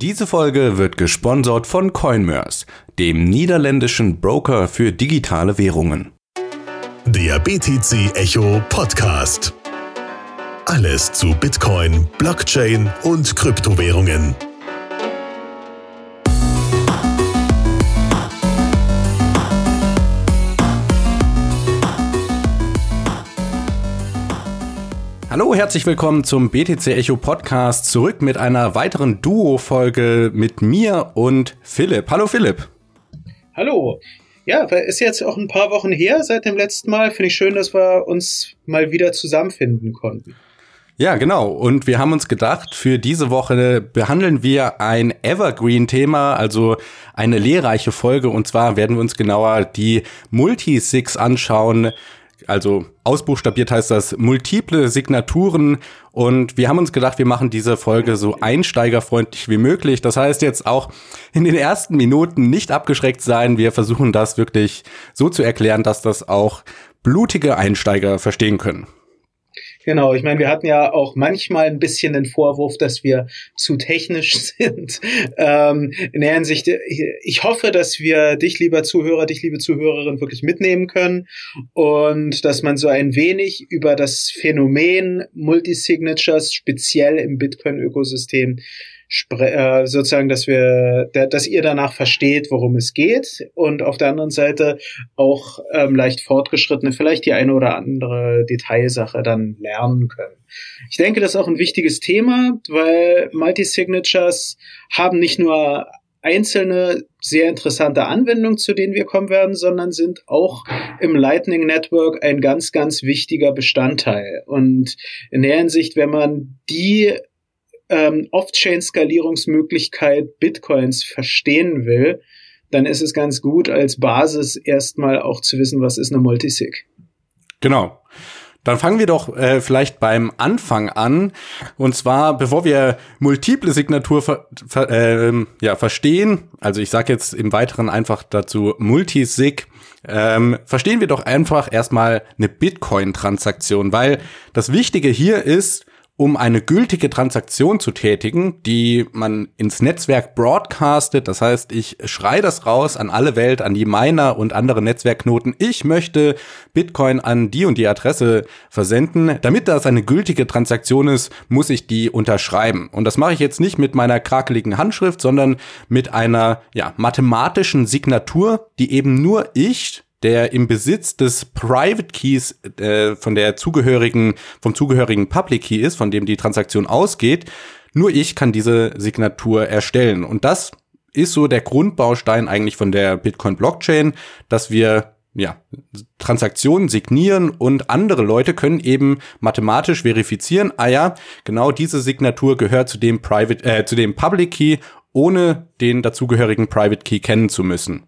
Diese Folge wird gesponsert von Coinmers, dem niederländischen Broker für digitale Währungen. Der BTC Echo Podcast. Alles zu Bitcoin, Blockchain und Kryptowährungen. Hallo, herzlich willkommen zum BTC Echo Podcast. Zurück mit einer weiteren Duo-Folge mit mir und Philipp. Hallo Philipp. Hallo. Ja, ist jetzt auch ein paar Wochen her seit dem letzten Mal. Finde ich schön, dass wir uns mal wieder zusammenfinden konnten. Ja, genau. Und wir haben uns gedacht, für diese Woche behandeln wir ein Evergreen-Thema, also eine lehrreiche Folge. Und zwar werden wir uns genauer die Multisigs anschauen, also ausbuchstabiert heißt das multiple Signaturen und wir haben uns gedacht, wir machen diese Folge so einsteigerfreundlich wie möglich. Das heißt jetzt auch in den ersten Minuten nicht abgeschreckt sein. Wir versuchen das wirklich so zu erklären, dass das auch blutige Einsteiger verstehen können. Genau, ich meine, wir hatten ja auch manchmal ein bisschen den Vorwurf, dass wir zu technisch sind. Ähm, in der Hinsicht, ich hoffe, dass wir dich, lieber Zuhörer, dich, liebe Zuhörerin, wirklich mitnehmen können und dass man so ein wenig über das Phänomen Multisignatures speziell im Bitcoin-Ökosystem äh, sozusagen, dass wir, dass ihr danach versteht, worum es geht und auf der anderen Seite auch ähm, leicht fortgeschrittene vielleicht die eine oder andere Detailsache dann lernen können. Ich denke, das ist auch ein wichtiges Thema, weil Multisignatures haben nicht nur einzelne sehr interessante Anwendungen, zu denen wir kommen werden, sondern sind auch im Lightning Network ein ganz, ganz wichtiger Bestandteil. Und in der Hinsicht, wenn man die ähm, Off-Chain-Skalierungsmöglichkeit Bitcoins verstehen will, dann ist es ganz gut, als Basis erstmal auch zu wissen, was ist eine Multisig. Genau. Dann fangen wir doch äh, vielleicht beim Anfang an. Und zwar, bevor wir multiple Signatur ver ver äh, ja, verstehen, also ich sage jetzt im Weiteren einfach dazu Multisig, ähm, verstehen wir doch einfach erstmal eine Bitcoin-Transaktion, weil das Wichtige hier ist, um eine gültige Transaktion zu tätigen, die man ins Netzwerk broadcastet. Das heißt, ich schreie das raus an alle Welt, an die Miner und andere Netzwerkknoten. Ich möchte Bitcoin an die und die Adresse versenden. Damit das eine gültige Transaktion ist, muss ich die unterschreiben. Und das mache ich jetzt nicht mit meiner krakeligen Handschrift, sondern mit einer ja, mathematischen Signatur, die eben nur ich der im Besitz des Private Keys äh, von der zugehörigen, vom zugehörigen Public Key ist, von dem die Transaktion ausgeht. Nur ich kann diese Signatur erstellen. Und das ist so der Grundbaustein eigentlich von der Bitcoin Blockchain, dass wir ja, Transaktionen signieren und andere Leute können eben mathematisch verifizieren, ah ja, genau diese Signatur gehört zu dem Private, äh, zu dem Public Key, ohne den dazugehörigen Private Key kennen zu müssen.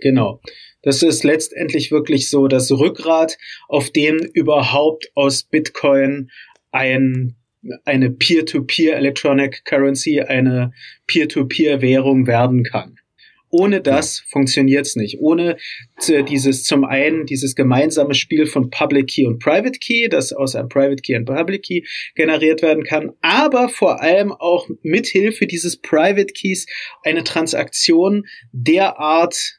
Genau. Das ist letztendlich wirklich so das Rückgrat, auf dem überhaupt aus Bitcoin ein eine Peer-to-Peer -Peer Electronic Currency, eine Peer-to-Peer-Währung werden kann. Ohne das funktioniert's nicht. Ohne dieses zum einen dieses gemeinsame Spiel von Public Key und Private Key, das aus einem Private Key und Public Key generiert werden kann, aber vor allem auch mithilfe dieses Private Keys eine Transaktion derart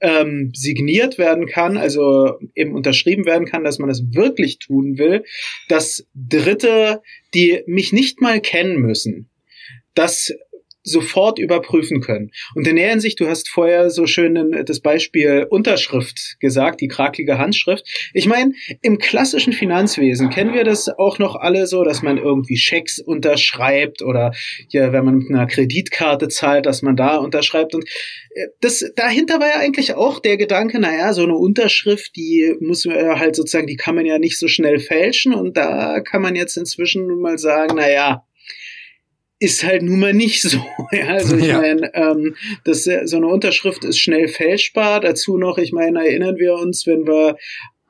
ähm, signiert werden kann, also eben unterschrieben werden kann, dass man das wirklich tun will, dass Dritte, die mich nicht mal kennen müssen, das sofort überprüfen können. Und in der Hinsicht, du hast vorher so schön das Beispiel Unterschrift gesagt, die kraklige Handschrift. Ich meine, im klassischen Finanzwesen kennen wir das auch noch alle so, dass man irgendwie Schecks unterschreibt oder ja, wenn man mit einer Kreditkarte zahlt, dass man da unterschreibt. Und äh, das dahinter war ja eigentlich auch der Gedanke, naja, so eine Unterschrift, die muss man ja halt sozusagen, die kann man ja nicht so schnell fälschen. Und da kann man jetzt inzwischen mal sagen, naja, ist halt nun mal nicht so. Ja, also ich ja. meine, ähm, das, so eine Unterschrift ist schnell fälschbar. Dazu noch, ich meine, erinnern wir uns, wenn wir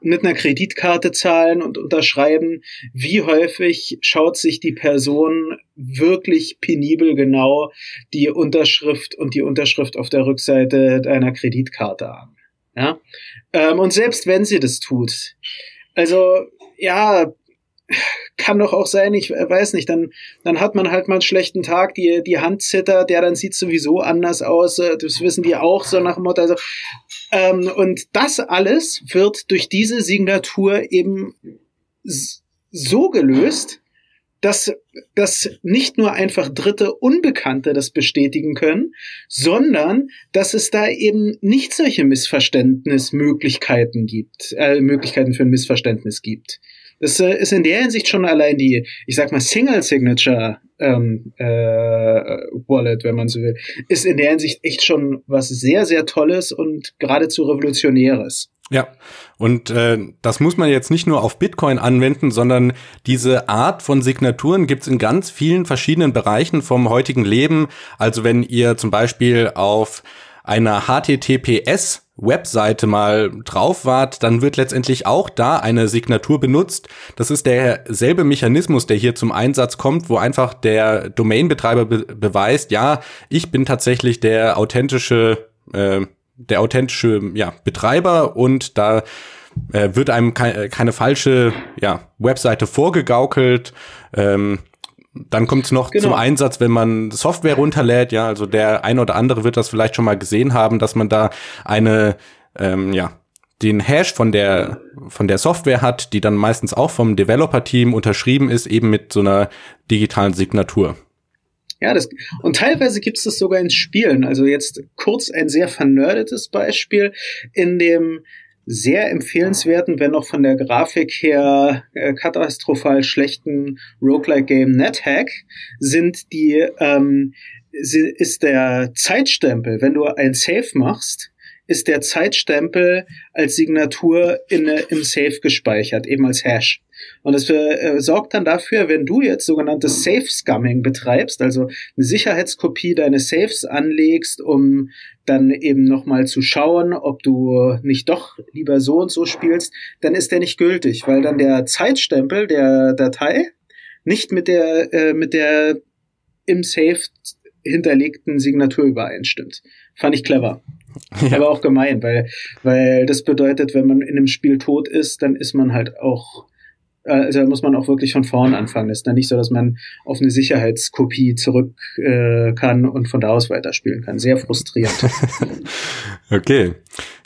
mit einer Kreditkarte zahlen und unterschreiben, wie häufig schaut sich die Person wirklich penibel genau die Unterschrift und die Unterschrift auf der Rückseite deiner Kreditkarte an. Ja? Ähm, und selbst wenn sie das tut, also ja, kann doch auch sein, ich weiß nicht, dann, dann hat man halt mal einen schlechten Tag, die, die Hand zittert, der dann sieht sowieso anders aus, äh, das wissen die auch so nach dem Motto. Also, ähm, und das alles wird durch diese Signatur eben so gelöst, dass, dass nicht nur einfach Dritte Unbekannte das bestätigen können, sondern dass es da eben nicht solche Missverständnismöglichkeiten gibt, äh, Möglichkeiten für ein Missverständnis gibt. Das äh, ist in der Hinsicht schon allein die, ich sag mal, Single Signature ähm, äh, Wallet, wenn man so will, ist in der Hinsicht echt schon was sehr, sehr Tolles und geradezu Revolutionäres. Ja, und äh, das muss man jetzt nicht nur auf Bitcoin anwenden, sondern diese Art von Signaturen gibt's in ganz vielen verschiedenen Bereichen vom heutigen Leben. Also wenn ihr zum Beispiel auf einer HTTPS Webseite mal drauf wart, dann wird letztendlich auch da eine Signatur benutzt. Das ist derselbe Mechanismus, der hier zum Einsatz kommt, wo einfach der Domainbetreiber be beweist, ja, ich bin tatsächlich der authentische, äh, der authentische ja, Betreiber und da äh, wird einem ke keine falsche ja, Webseite vorgegaukelt. Ähm, dann kommt es noch genau. zum Einsatz, wenn man Software runterlädt. Ja, also der ein oder andere wird das vielleicht schon mal gesehen haben, dass man da eine, ähm, ja, den Hash von der von der Software hat, die dann meistens auch vom Developer-Team unterschrieben ist, eben mit so einer digitalen Signatur. Ja, das, und teilweise gibt es das sogar in Spielen. Also jetzt kurz ein sehr vernördetes Beispiel. In dem sehr empfehlenswerten, wenn auch von der Grafik her äh, katastrophal schlechten Roguelike-Game NetHack sind die, ähm, ist der Zeitstempel, wenn du ein Save machst, ist der Zeitstempel als Signatur in, im Safe gespeichert, eben als Hash. Und das äh, sorgt dann dafür, wenn du jetzt sogenanntes Safe Scumming betreibst, also eine Sicherheitskopie deines Safes anlegst, um dann eben nochmal zu schauen, ob du nicht doch lieber so und so spielst, dann ist der nicht gültig, weil dann der Zeitstempel der Datei nicht mit der, äh, mit der im Safe hinterlegten Signatur übereinstimmt. Fand ich clever. Ja. Aber auch gemein, weil, weil das bedeutet, wenn man in einem Spiel tot ist, dann ist man halt auch, äh, also muss man auch wirklich von vorn anfangen. Das ist dann nicht so, dass man auf eine Sicherheitskopie zurück äh, kann und von da aus weiterspielen kann. Sehr frustrierend. okay.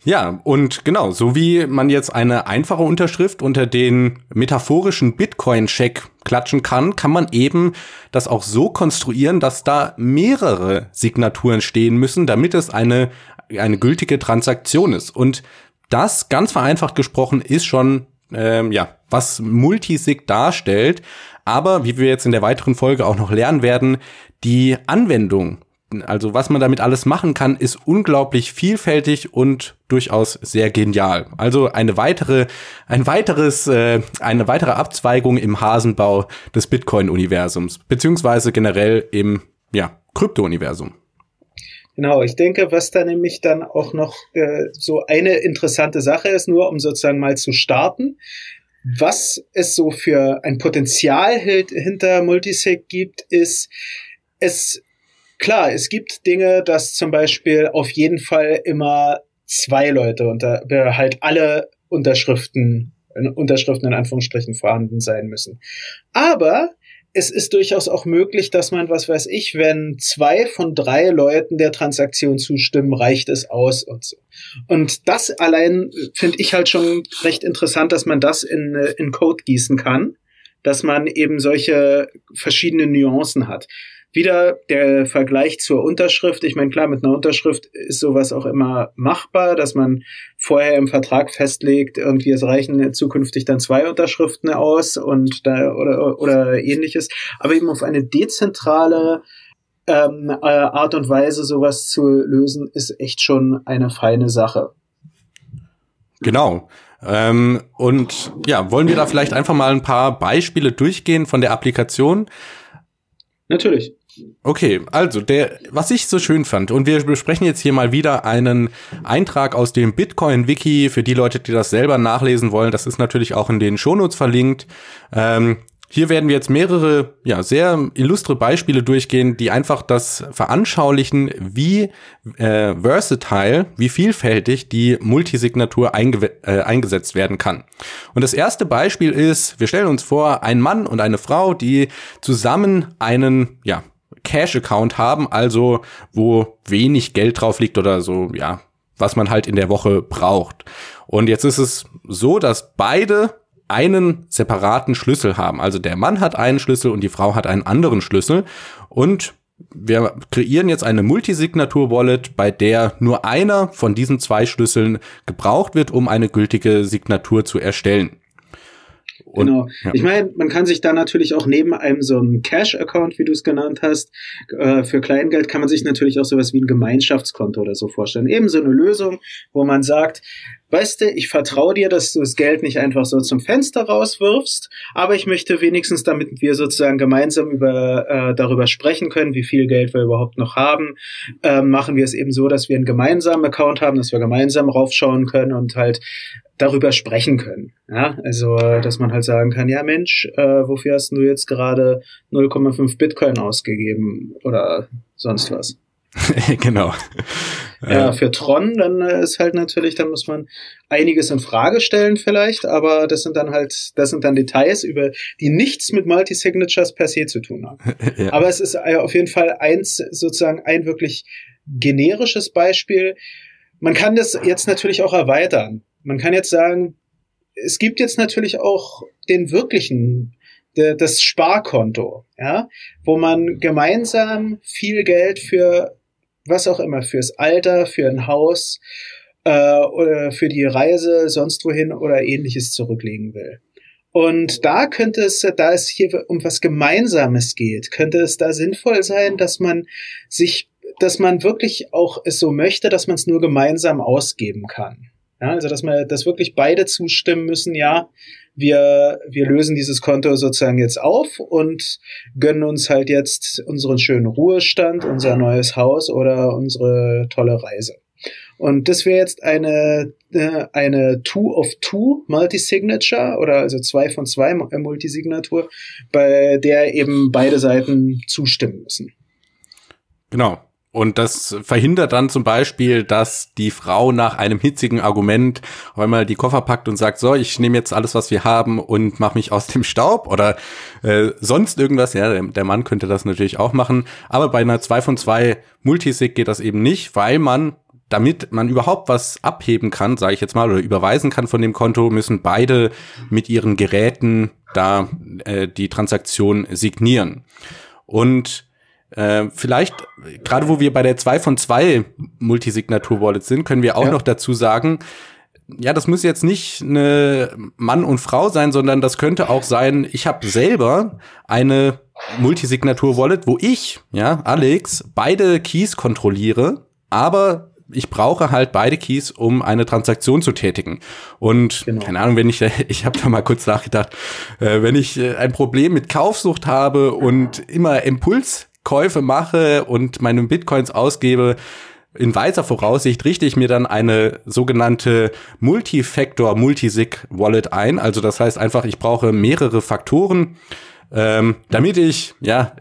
Ja, und genau, so wie man jetzt eine einfache Unterschrift unter den metaphorischen Bitcoin-Check klatschen kann, kann man eben das auch so konstruieren, dass da mehrere Signaturen stehen müssen, damit es eine, eine gültige Transaktion ist. Und das, ganz vereinfacht gesprochen, ist schon, ähm, ja, was Multisig darstellt. Aber, wie wir jetzt in der weiteren Folge auch noch lernen werden, die Anwendung also was man damit alles machen kann, ist unglaublich vielfältig und durchaus sehr genial. Also eine weitere, ein weiteres, äh, eine weitere Abzweigung im Hasenbau des Bitcoin-Universums, beziehungsweise generell im ja, Krypto-Universum. Genau, ich denke, was da nämlich dann auch noch äh, so eine interessante Sache ist, nur um sozusagen mal zu starten, was es so für ein Potenzial hinter Multisig gibt, ist, es klar, es gibt Dinge, dass zum Beispiel auf jeden Fall immer zwei Leute unter, halt alle Unterschriften, Unterschriften in Anführungsstrichen vorhanden sein müssen. Aber es ist durchaus auch möglich, dass man, was weiß ich, wenn zwei von drei Leuten der Transaktion zustimmen, reicht es aus und so. Und das allein finde ich halt schon recht interessant, dass man das in, in Code gießen kann, dass man eben solche verschiedenen Nuancen hat. Wieder der Vergleich zur Unterschrift. Ich meine, klar, mit einer Unterschrift ist sowas auch immer machbar, dass man vorher im Vertrag festlegt, irgendwie es reichen zukünftig dann zwei Unterschriften aus und da oder, oder ähnliches. Aber eben auf eine dezentrale ähm, äh, Art und Weise sowas zu lösen, ist echt schon eine feine Sache. Genau. Ähm, und ja, wollen wir da vielleicht einfach mal ein paar Beispiele durchgehen von der Applikation? Natürlich. Okay, also der, was ich so schön fand, und wir besprechen jetzt hier mal wieder einen Eintrag aus dem Bitcoin-Wiki für die Leute, die das selber nachlesen wollen. Das ist natürlich auch in den Shownotes verlinkt. Ähm, hier werden wir jetzt mehrere, ja, sehr illustre Beispiele durchgehen, die einfach das veranschaulichen, wie äh, versatile, wie vielfältig die Multisignatur einge äh, eingesetzt werden kann. Und das erste Beispiel ist, wir stellen uns vor, ein Mann und eine Frau, die zusammen einen, ja, Cash-Account haben, also wo wenig Geld drauf liegt oder so, ja, was man halt in der Woche braucht. Und jetzt ist es so, dass beide einen separaten Schlüssel haben. Also der Mann hat einen Schlüssel und die Frau hat einen anderen Schlüssel. Und wir kreieren jetzt eine Multisignatur-Wallet, bei der nur einer von diesen zwei Schlüsseln gebraucht wird, um eine gültige Signatur zu erstellen. Und, genau. Ja. Ich meine, man kann sich da natürlich auch neben einem so einem Cash-Account, wie du es genannt hast, äh, für Kleingeld kann man sich natürlich auch sowas wie ein Gemeinschaftskonto oder so vorstellen. Eben so eine Lösung, wo man sagt, weißt du, ich vertraue dir, dass du das Geld nicht einfach so zum Fenster rauswirfst, aber ich möchte wenigstens, damit wir sozusagen gemeinsam über äh, darüber sprechen können, wie viel Geld wir überhaupt noch haben, äh, machen wir es eben so, dass wir einen gemeinsamen Account haben, dass wir gemeinsam raufschauen können und halt darüber sprechen können. Ja, also dass man halt sagen kann, ja Mensch, äh, wofür hast du jetzt gerade 0,5 Bitcoin ausgegeben oder sonst was? genau. Ja, für Tron, dann äh, ist halt natürlich, dann muss man einiges in Frage stellen vielleicht, aber das sind dann halt, das sind dann Details, über die nichts mit Multisignatures per se zu tun haben. ja. Aber es ist äh, auf jeden Fall eins, sozusagen ein wirklich generisches Beispiel. Man kann das jetzt natürlich auch erweitern. Man kann jetzt sagen, es gibt jetzt natürlich auch den wirklichen das Sparkonto, ja, wo man gemeinsam viel Geld für was auch immer, fürs Alter, für ein Haus äh, oder für die Reise sonst wohin oder ähnliches zurücklegen will. Und da könnte es, da es hier um was Gemeinsames geht, könnte es da sinnvoll sein, dass man sich, dass man wirklich auch es so möchte, dass man es nur gemeinsam ausgeben kann. Ja, also dass man, dass wirklich beide zustimmen müssen, ja, wir, wir lösen dieses Konto sozusagen jetzt auf und gönnen uns halt jetzt unseren schönen Ruhestand, unser neues Haus oder unsere tolle Reise. Und das wäre jetzt eine, äh, eine Two of Two Multisignature oder also zwei von zwei Multisignatur, bei der eben beide Seiten zustimmen müssen. Genau. Und das verhindert dann zum Beispiel, dass die Frau nach einem hitzigen Argument auf einmal die Koffer packt und sagt, so, ich nehme jetzt alles, was wir haben und mache mich aus dem Staub oder äh, sonst irgendwas. Ja, der, Mann könnte das natürlich auch machen. Aber bei einer 2 von 2 Multisig geht das eben nicht, weil man, damit man überhaupt was abheben kann, sage ich jetzt mal, oder überweisen kann von dem Konto, müssen beide mit ihren Geräten da äh, die Transaktion signieren. Und äh, vielleicht, gerade wo wir bei der 2 von 2 Multisignatur-Wallet sind, können wir auch ja. noch dazu sagen, ja, das muss jetzt nicht eine Mann und Frau sein, sondern das könnte auch sein, ich habe selber eine Multisignatur-Wallet, wo ich, ja, Alex, beide Keys kontrolliere, aber ich brauche halt beide Keys, um eine Transaktion zu tätigen. Und genau. keine Ahnung, wenn ich, ich habe da mal kurz nachgedacht, äh, wenn ich äh, ein Problem mit Kaufsucht habe und immer Impuls Käufe mache und meine Bitcoins ausgebe, in weiser Voraussicht richte ich mir dann eine sogenannte Multifactor Multisig Wallet ein. Also das heißt einfach, ich brauche mehrere Faktoren, ähm, damit ich, ja,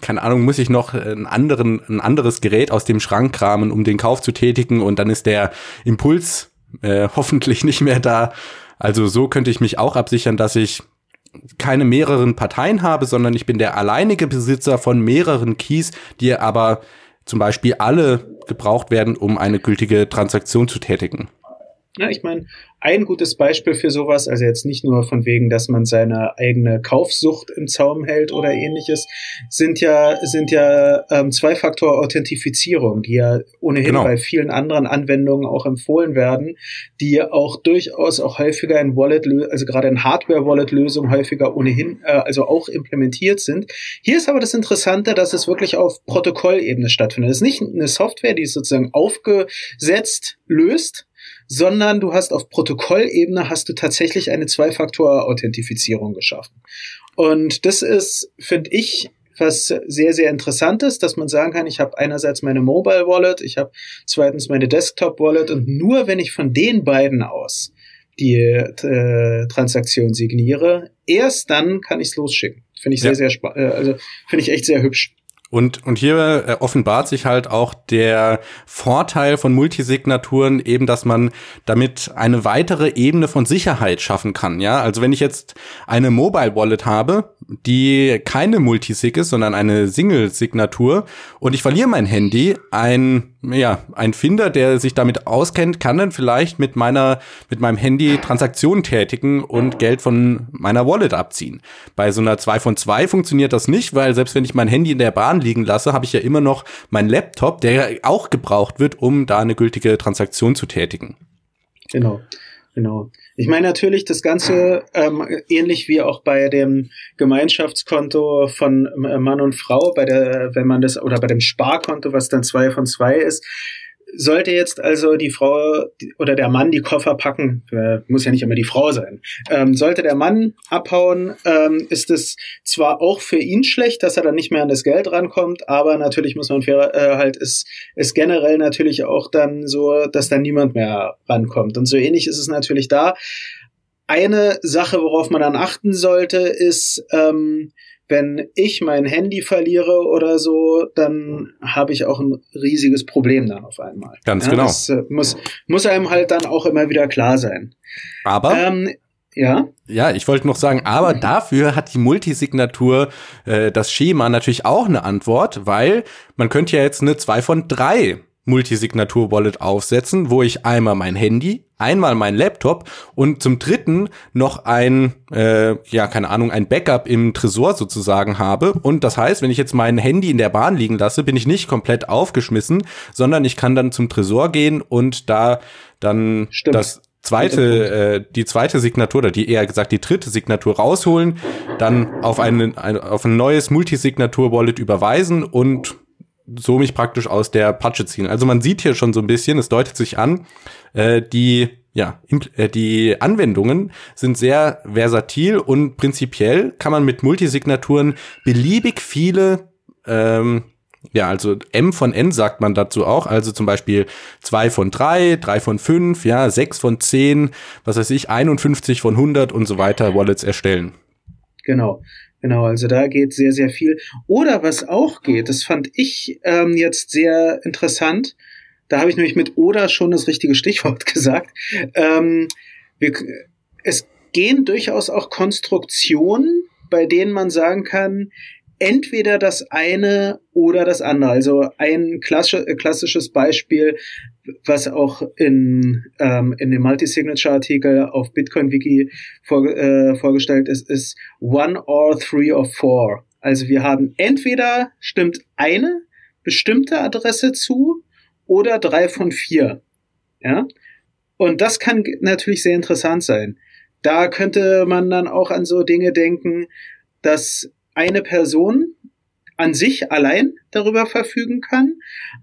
keine Ahnung, muss ich noch einen anderen, ein anderes Gerät aus dem Schrank kramen, um den Kauf zu tätigen und dann ist der Impuls äh, hoffentlich nicht mehr da. Also so könnte ich mich auch absichern, dass ich keine mehreren Parteien habe, sondern ich bin der alleinige Besitzer von mehreren Keys, die aber zum Beispiel alle gebraucht werden, um eine gültige Transaktion zu tätigen. Ja, ich meine, ein gutes Beispiel für sowas, also jetzt nicht nur von wegen, dass man seine eigene Kaufsucht im Zaum hält oder ähnliches, sind ja, sind ja ähm, Zwei-Faktor-Authentifizierung, die ja ohnehin genau. bei vielen anderen Anwendungen auch empfohlen werden, die auch durchaus auch häufiger in Wallet, also gerade in Hardware-Wallet-Lösungen häufiger ohnehin, äh, also auch implementiert sind. Hier ist aber das Interessante, dass es wirklich auf Protokollebene stattfindet. Es ist nicht eine Software, die es sozusagen aufgesetzt löst, sondern du hast auf Protokollebene hast du tatsächlich eine Zwei-Faktor-Authentifizierung geschaffen. Und das ist, finde ich, was sehr, sehr interessant ist, dass man sagen kann, ich habe einerseits meine Mobile Wallet, ich habe zweitens meine Desktop Wallet und nur wenn ich von den beiden aus die äh, Transaktion signiere, erst dann kann ich es losschicken. Finde ich sehr, ja. sehr spannend. Äh, also finde ich echt sehr hübsch. Und, und hier äh, offenbart sich halt auch der Vorteil von Multisignaturen eben, dass man damit eine weitere Ebene von Sicherheit schaffen kann. Ja, also wenn ich jetzt eine Mobile Wallet habe, die keine Multisig ist, sondern eine Single-Signatur und ich verliere mein Handy, ein, ja, ein Finder, der sich damit auskennt, kann dann vielleicht mit meiner, mit meinem Handy Transaktionen tätigen und Geld von meiner Wallet abziehen. Bei so einer 2 von 2 funktioniert das nicht, weil selbst wenn ich mein Handy in der Bahn liegen lasse, habe ich ja immer noch meinen Laptop, der auch gebraucht wird, um da eine gültige Transaktion zu tätigen. Genau, genau. Ich meine natürlich das Ganze ähm, ähnlich wie auch bei dem Gemeinschaftskonto von äh, Mann und Frau, bei der, wenn man das oder bei dem Sparkonto, was dann zwei von zwei ist, sollte jetzt also die Frau oder der Mann die Koffer packen, äh, muss ja nicht immer die Frau sein, ähm, sollte der Mann abhauen, ähm, ist es zwar auch für ihn schlecht, dass er dann nicht mehr an das Geld rankommt, aber natürlich muss man fair, äh, halt, ist, ist generell natürlich auch dann so, dass dann niemand mehr rankommt. Und so ähnlich ist es natürlich da. Eine Sache, worauf man dann achten sollte, ist, ähm, wenn ich mein Handy verliere oder so, dann habe ich auch ein riesiges Problem dann auf einmal. Ganz ja, genau. Das äh, muss, muss einem halt dann auch immer wieder klar sein. Aber ähm, ja. Ja, ich wollte noch sagen, aber dafür hat die Multisignatur äh, das Schema natürlich auch eine Antwort, weil man könnte ja jetzt eine 2 von 3 Multisignatur-Wallet aufsetzen, wo ich einmal mein Handy, einmal mein Laptop und zum dritten noch ein, äh, ja, keine Ahnung, ein Backup im Tresor sozusagen habe. Und das heißt, wenn ich jetzt mein Handy in der Bahn liegen lasse, bin ich nicht komplett aufgeschmissen, sondern ich kann dann zum Tresor gehen und da dann Stimmt. das zweite, äh, die zweite Signatur oder die eher gesagt die dritte Signatur rausholen, dann auf, einen, ein, auf ein neues Multisignatur-Wallet überweisen und so mich praktisch aus der Patsche ziehen. Also man sieht hier schon so ein bisschen, es deutet sich an, äh, die ja, äh, die Anwendungen sind sehr versatil und prinzipiell kann man mit Multisignaturen beliebig viele ähm, ja, also M von N sagt man dazu auch, also zum Beispiel zwei von drei, drei von fünf, ja, sechs von zehn, was weiß ich, 51 von 100 und so weiter Wallets erstellen. Genau. Genau, also da geht sehr, sehr viel. Oder was auch geht, das fand ich ähm, jetzt sehr interessant. Da habe ich nämlich mit oder schon das richtige Stichwort gesagt. Ähm, wir, es gehen durchaus auch Konstruktionen, bei denen man sagen kann, entweder das eine oder das andere. Also ein klassisches Beispiel, was auch in, ähm, in dem Multi-Signature-Artikel auf Bitcoin-Wiki vor, äh, vorgestellt ist, ist one or three or four. Also wir haben entweder stimmt eine bestimmte Adresse zu oder drei von vier. Ja? Und das kann natürlich sehr interessant sein. Da könnte man dann auch an so Dinge denken, dass eine Person an sich allein darüber verfügen kann.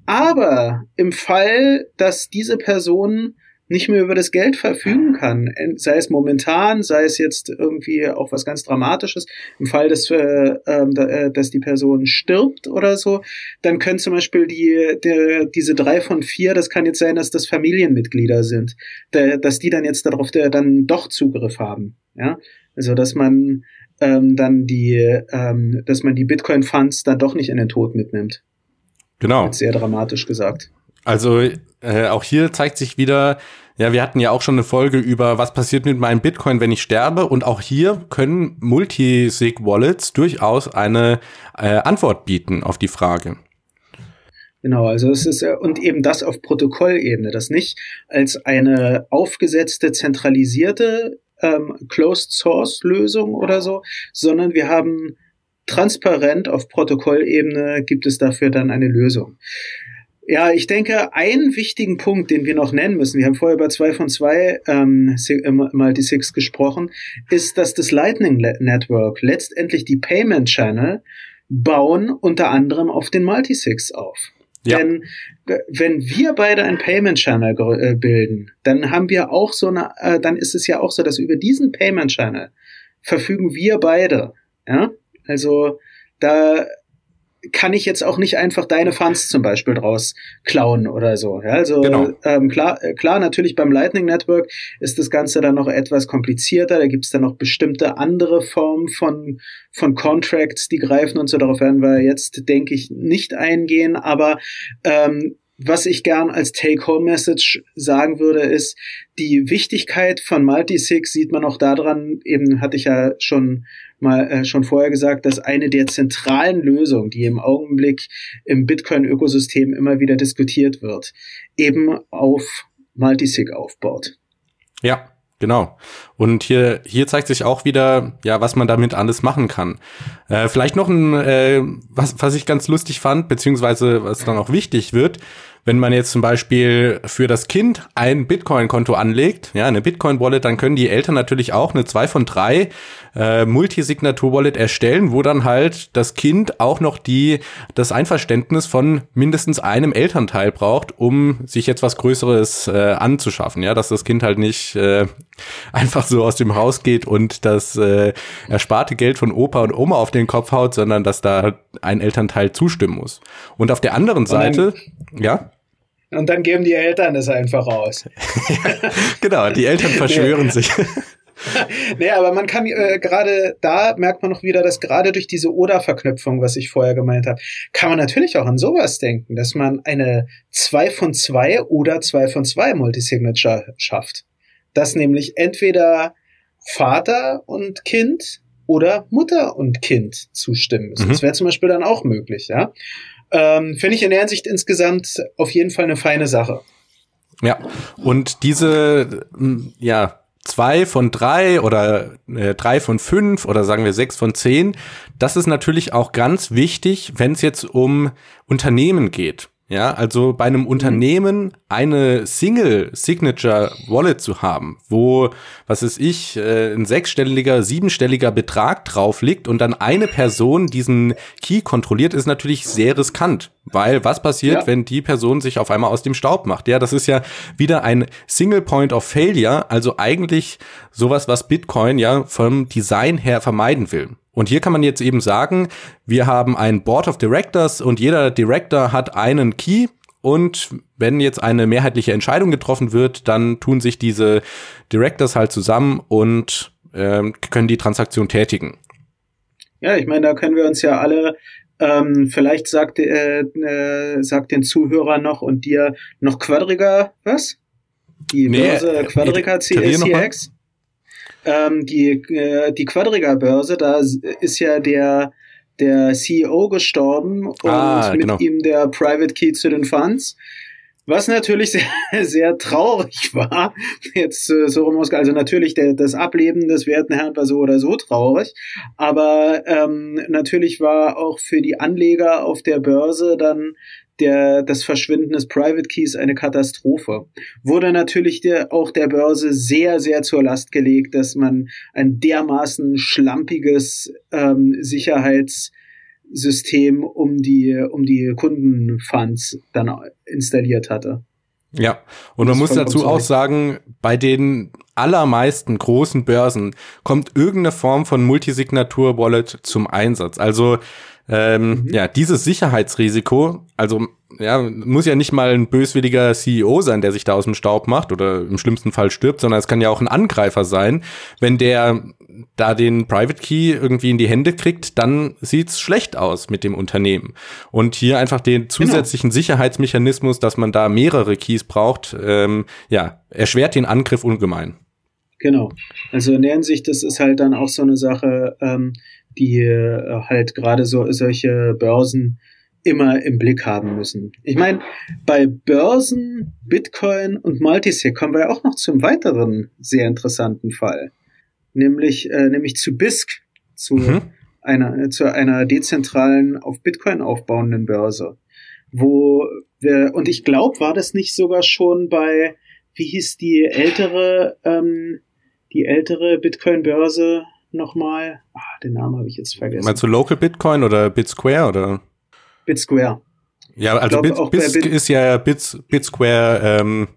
Aber im Fall, dass diese Person nicht mehr über das Geld verfügen kann, sei es momentan, sei es jetzt irgendwie auch was ganz Dramatisches, im Fall, dass, äh, ähm, äh, dass die Person stirbt oder so, dann können zum Beispiel die, der, diese drei von vier, das kann jetzt sein, dass das Familienmitglieder sind, dass die dann jetzt darauf der, dann doch Zugriff haben. Ja, also dass man ähm, dann die, ähm, dass man die Bitcoin-Funds dann doch nicht in den Tod mitnimmt. Genau. Sehr dramatisch gesagt. Also äh, auch hier zeigt sich wieder, ja, wir hatten ja auch schon eine Folge über, was passiert mit meinem Bitcoin, wenn ich sterbe. Und auch hier können Multisig-Wallets durchaus eine äh, Antwort bieten auf die Frage. Genau, also es ist und eben das auf Protokollebene, das nicht als eine aufgesetzte, zentralisierte ähm, Closed Source Lösung oder so, sondern wir haben transparent auf Protokollebene gibt es dafür dann eine Lösung. Ja, ich denke, einen wichtigen Punkt, den wir noch nennen müssen, wir haben vorher über zwei von zwei ähm, äh, Multisigs gesprochen, ist, dass das Lightning Network letztendlich die Payment Channel bauen unter anderem auf den Multisigs auf. Ja. Denn wenn wir beide ein Payment Channel äh, bilden, dann haben wir auch so eine, äh, dann ist es ja auch so, dass über diesen Payment Channel verfügen wir beide. Ja, also da kann ich jetzt auch nicht einfach deine Funds zum Beispiel draus klauen oder so. Ja, also genau. ähm, klar, äh, klar, natürlich beim Lightning Network ist das Ganze dann noch etwas komplizierter. Da gibt's dann noch bestimmte andere Formen von, von Contracts, die greifen und so. Darauf werden wir jetzt, denke ich, nicht eingehen. Aber ähm, was ich gern als Take-Home-Message sagen würde, ist, die Wichtigkeit von Multisig sieht man auch daran, eben hatte ich ja schon mal äh, schon vorher gesagt, dass eine der zentralen Lösungen, die im Augenblick im Bitcoin-Ökosystem immer wieder diskutiert wird, eben auf Multisig aufbaut. Ja, Genau. Und hier, hier zeigt sich auch wieder, ja, was man damit alles machen kann. Äh, vielleicht noch ein, äh, was, was ich ganz lustig fand, beziehungsweise was dann auch wichtig wird, wenn man jetzt zum Beispiel für das Kind ein Bitcoin-Konto anlegt, ja, eine Bitcoin-Wallet, dann können die Eltern natürlich auch eine 2 von 3 äh, Multisignatur-Wallet erstellen, wo dann halt das Kind auch noch die, das Einverständnis von mindestens einem Elternteil braucht, um sich jetzt was Größeres äh, anzuschaffen, ja, dass das Kind halt nicht äh, einfach so aus dem Haus geht und das äh, ersparte Geld von Opa und Oma auf den Kopf haut, sondern dass da ein Elternteil zustimmen muss. Und auf der anderen Seite, ja. Und dann geben die Eltern es einfach aus. genau, die Eltern verschwören sich. nee, aber man kann äh, gerade da merkt man noch wieder, dass gerade durch diese Oder-Verknüpfung, was ich vorher gemeint habe, kann man natürlich auch an sowas denken, dass man eine 2 von 2 oder 2 von 2 Multisignature schafft. Dass nämlich entweder Vater und Kind oder Mutter und Kind zustimmen müssen. Mhm. Das wäre zum Beispiel dann auch möglich, ja. Ähm, Finde ich in der Hinsicht insgesamt auf jeden Fall eine feine Sache. Ja, und diese, ja, zwei von drei oder äh, drei von fünf oder sagen wir sechs von zehn, das ist natürlich auch ganz wichtig, wenn es jetzt um Unternehmen geht. Ja, also bei einem mhm. Unternehmen eine Single Signature Wallet zu haben, wo, was ist ich, äh, ein sechsstelliger, siebenstelliger Betrag drauf liegt und dann eine Person diesen Key kontrolliert, ist natürlich sehr riskant. Weil was passiert, ja. wenn die Person sich auf einmal aus dem Staub macht? Ja, das ist ja wieder ein Single Point of Failure, also eigentlich sowas, was Bitcoin ja vom Design her vermeiden will. Und hier kann man jetzt eben sagen, wir haben ein Board of Directors und jeder Director hat einen Key. Und wenn jetzt eine mehrheitliche Entscheidung getroffen wird, dann tun sich diese Directors halt zusammen und äh, können die Transaktion tätigen. Ja, ich meine, da können wir uns ja alle ähm, vielleicht sagt, äh, äh, sagt den Zuhörern noch und dir noch Quadriga was? Die nee, Börse Quadriga CSCX? Ähm, die, äh, die Quadriga-Börse, da ist ja der, der CEO gestorben und ah, mit genau. ihm der Private Key zu den Funds. Was natürlich sehr, sehr traurig war, jetzt äh, so rum Also natürlich der, das Ableben des werten Herrn war so oder so traurig, aber ähm, natürlich war auch für die Anleger auf der Börse dann der, das Verschwinden des Private Keys eine Katastrophe. Wurde natürlich der, auch der Börse sehr, sehr zur Last gelegt, dass man ein dermaßen schlampiges ähm, Sicherheitssystem um die, um die Kundenfunds dann installiert hatte. Ja, und man muss dazu auch sagen, bei den allermeisten großen Börsen kommt irgendeine Form von Multisignatur-Wallet zum Einsatz. Also ähm, mhm. Ja, dieses Sicherheitsrisiko, also ja, muss ja nicht mal ein böswilliger CEO sein, der sich da aus dem Staub macht oder im schlimmsten Fall stirbt, sondern es kann ja auch ein Angreifer sein. Wenn der da den Private Key irgendwie in die Hände kriegt, dann sieht's schlecht aus mit dem Unternehmen. Und hier einfach den genau. zusätzlichen genau. Sicherheitsmechanismus, dass man da mehrere Keys braucht, ähm, ja, erschwert den Angriff ungemein. Genau. Also in der Hinsicht, das ist halt dann auch so eine Sache, ähm, die äh, halt gerade so solche Börsen immer im Blick haben müssen. Ich meine, bei Börsen, Bitcoin und Multisig kommen wir ja auch noch zum weiteren sehr interessanten Fall, nämlich äh, nämlich zu BISC, zu mhm. einer zu einer dezentralen auf Bitcoin aufbauenden Börse, wo wir und ich glaube, war das nicht sogar schon bei wie hieß die ältere ähm, die ältere Bitcoin-Börse nochmal? Ah, den Namen habe ich jetzt vergessen. Meinst du Local Bitcoin oder BitSquare oder? BitSquare. Ja, also Bit, Bit ist ja Bits, BitSquare ähm,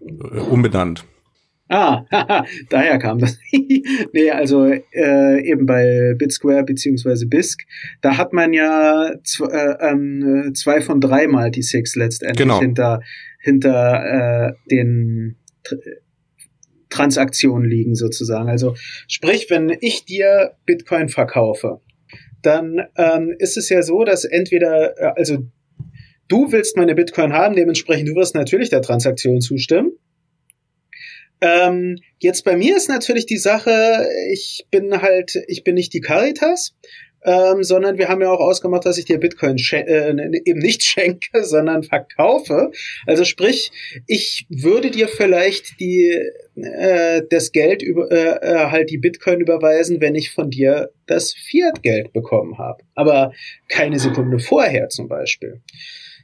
umbenannt. Ah, daher kam das. nee, also äh, eben bei BitSquare beziehungsweise BISC, da hat man ja zwei, äh, ähm, zwei von drei Multisigs letztendlich Genau. hinter, hinter äh, den Transaktionen liegen sozusagen. Also sprich, wenn ich dir Bitcoin verkaufe, dann ähm, ist es ja so, dass entweder, äh, also du willst meine Bitcoin haben, dementsprechend du wirst natürlich der Transaktion zustimmen. Ähm, jetzt bei mir ist natürlich die Sache, ich bin halt, ich bin nicht die Caritas, ähm, sondern wir haben ja auch ausgemacht, dass ich dir Bitcoin äh, eben nicht schenke, sondern verkaufe. Also sprich, ich würde dir vielleicht die äh, das Geld über äh, äh, halt die Bitcoin überweisen, wenn ich von dir das Fiat-Geld bekommen habe, aber keine Sekunde vorher zum Beispiel.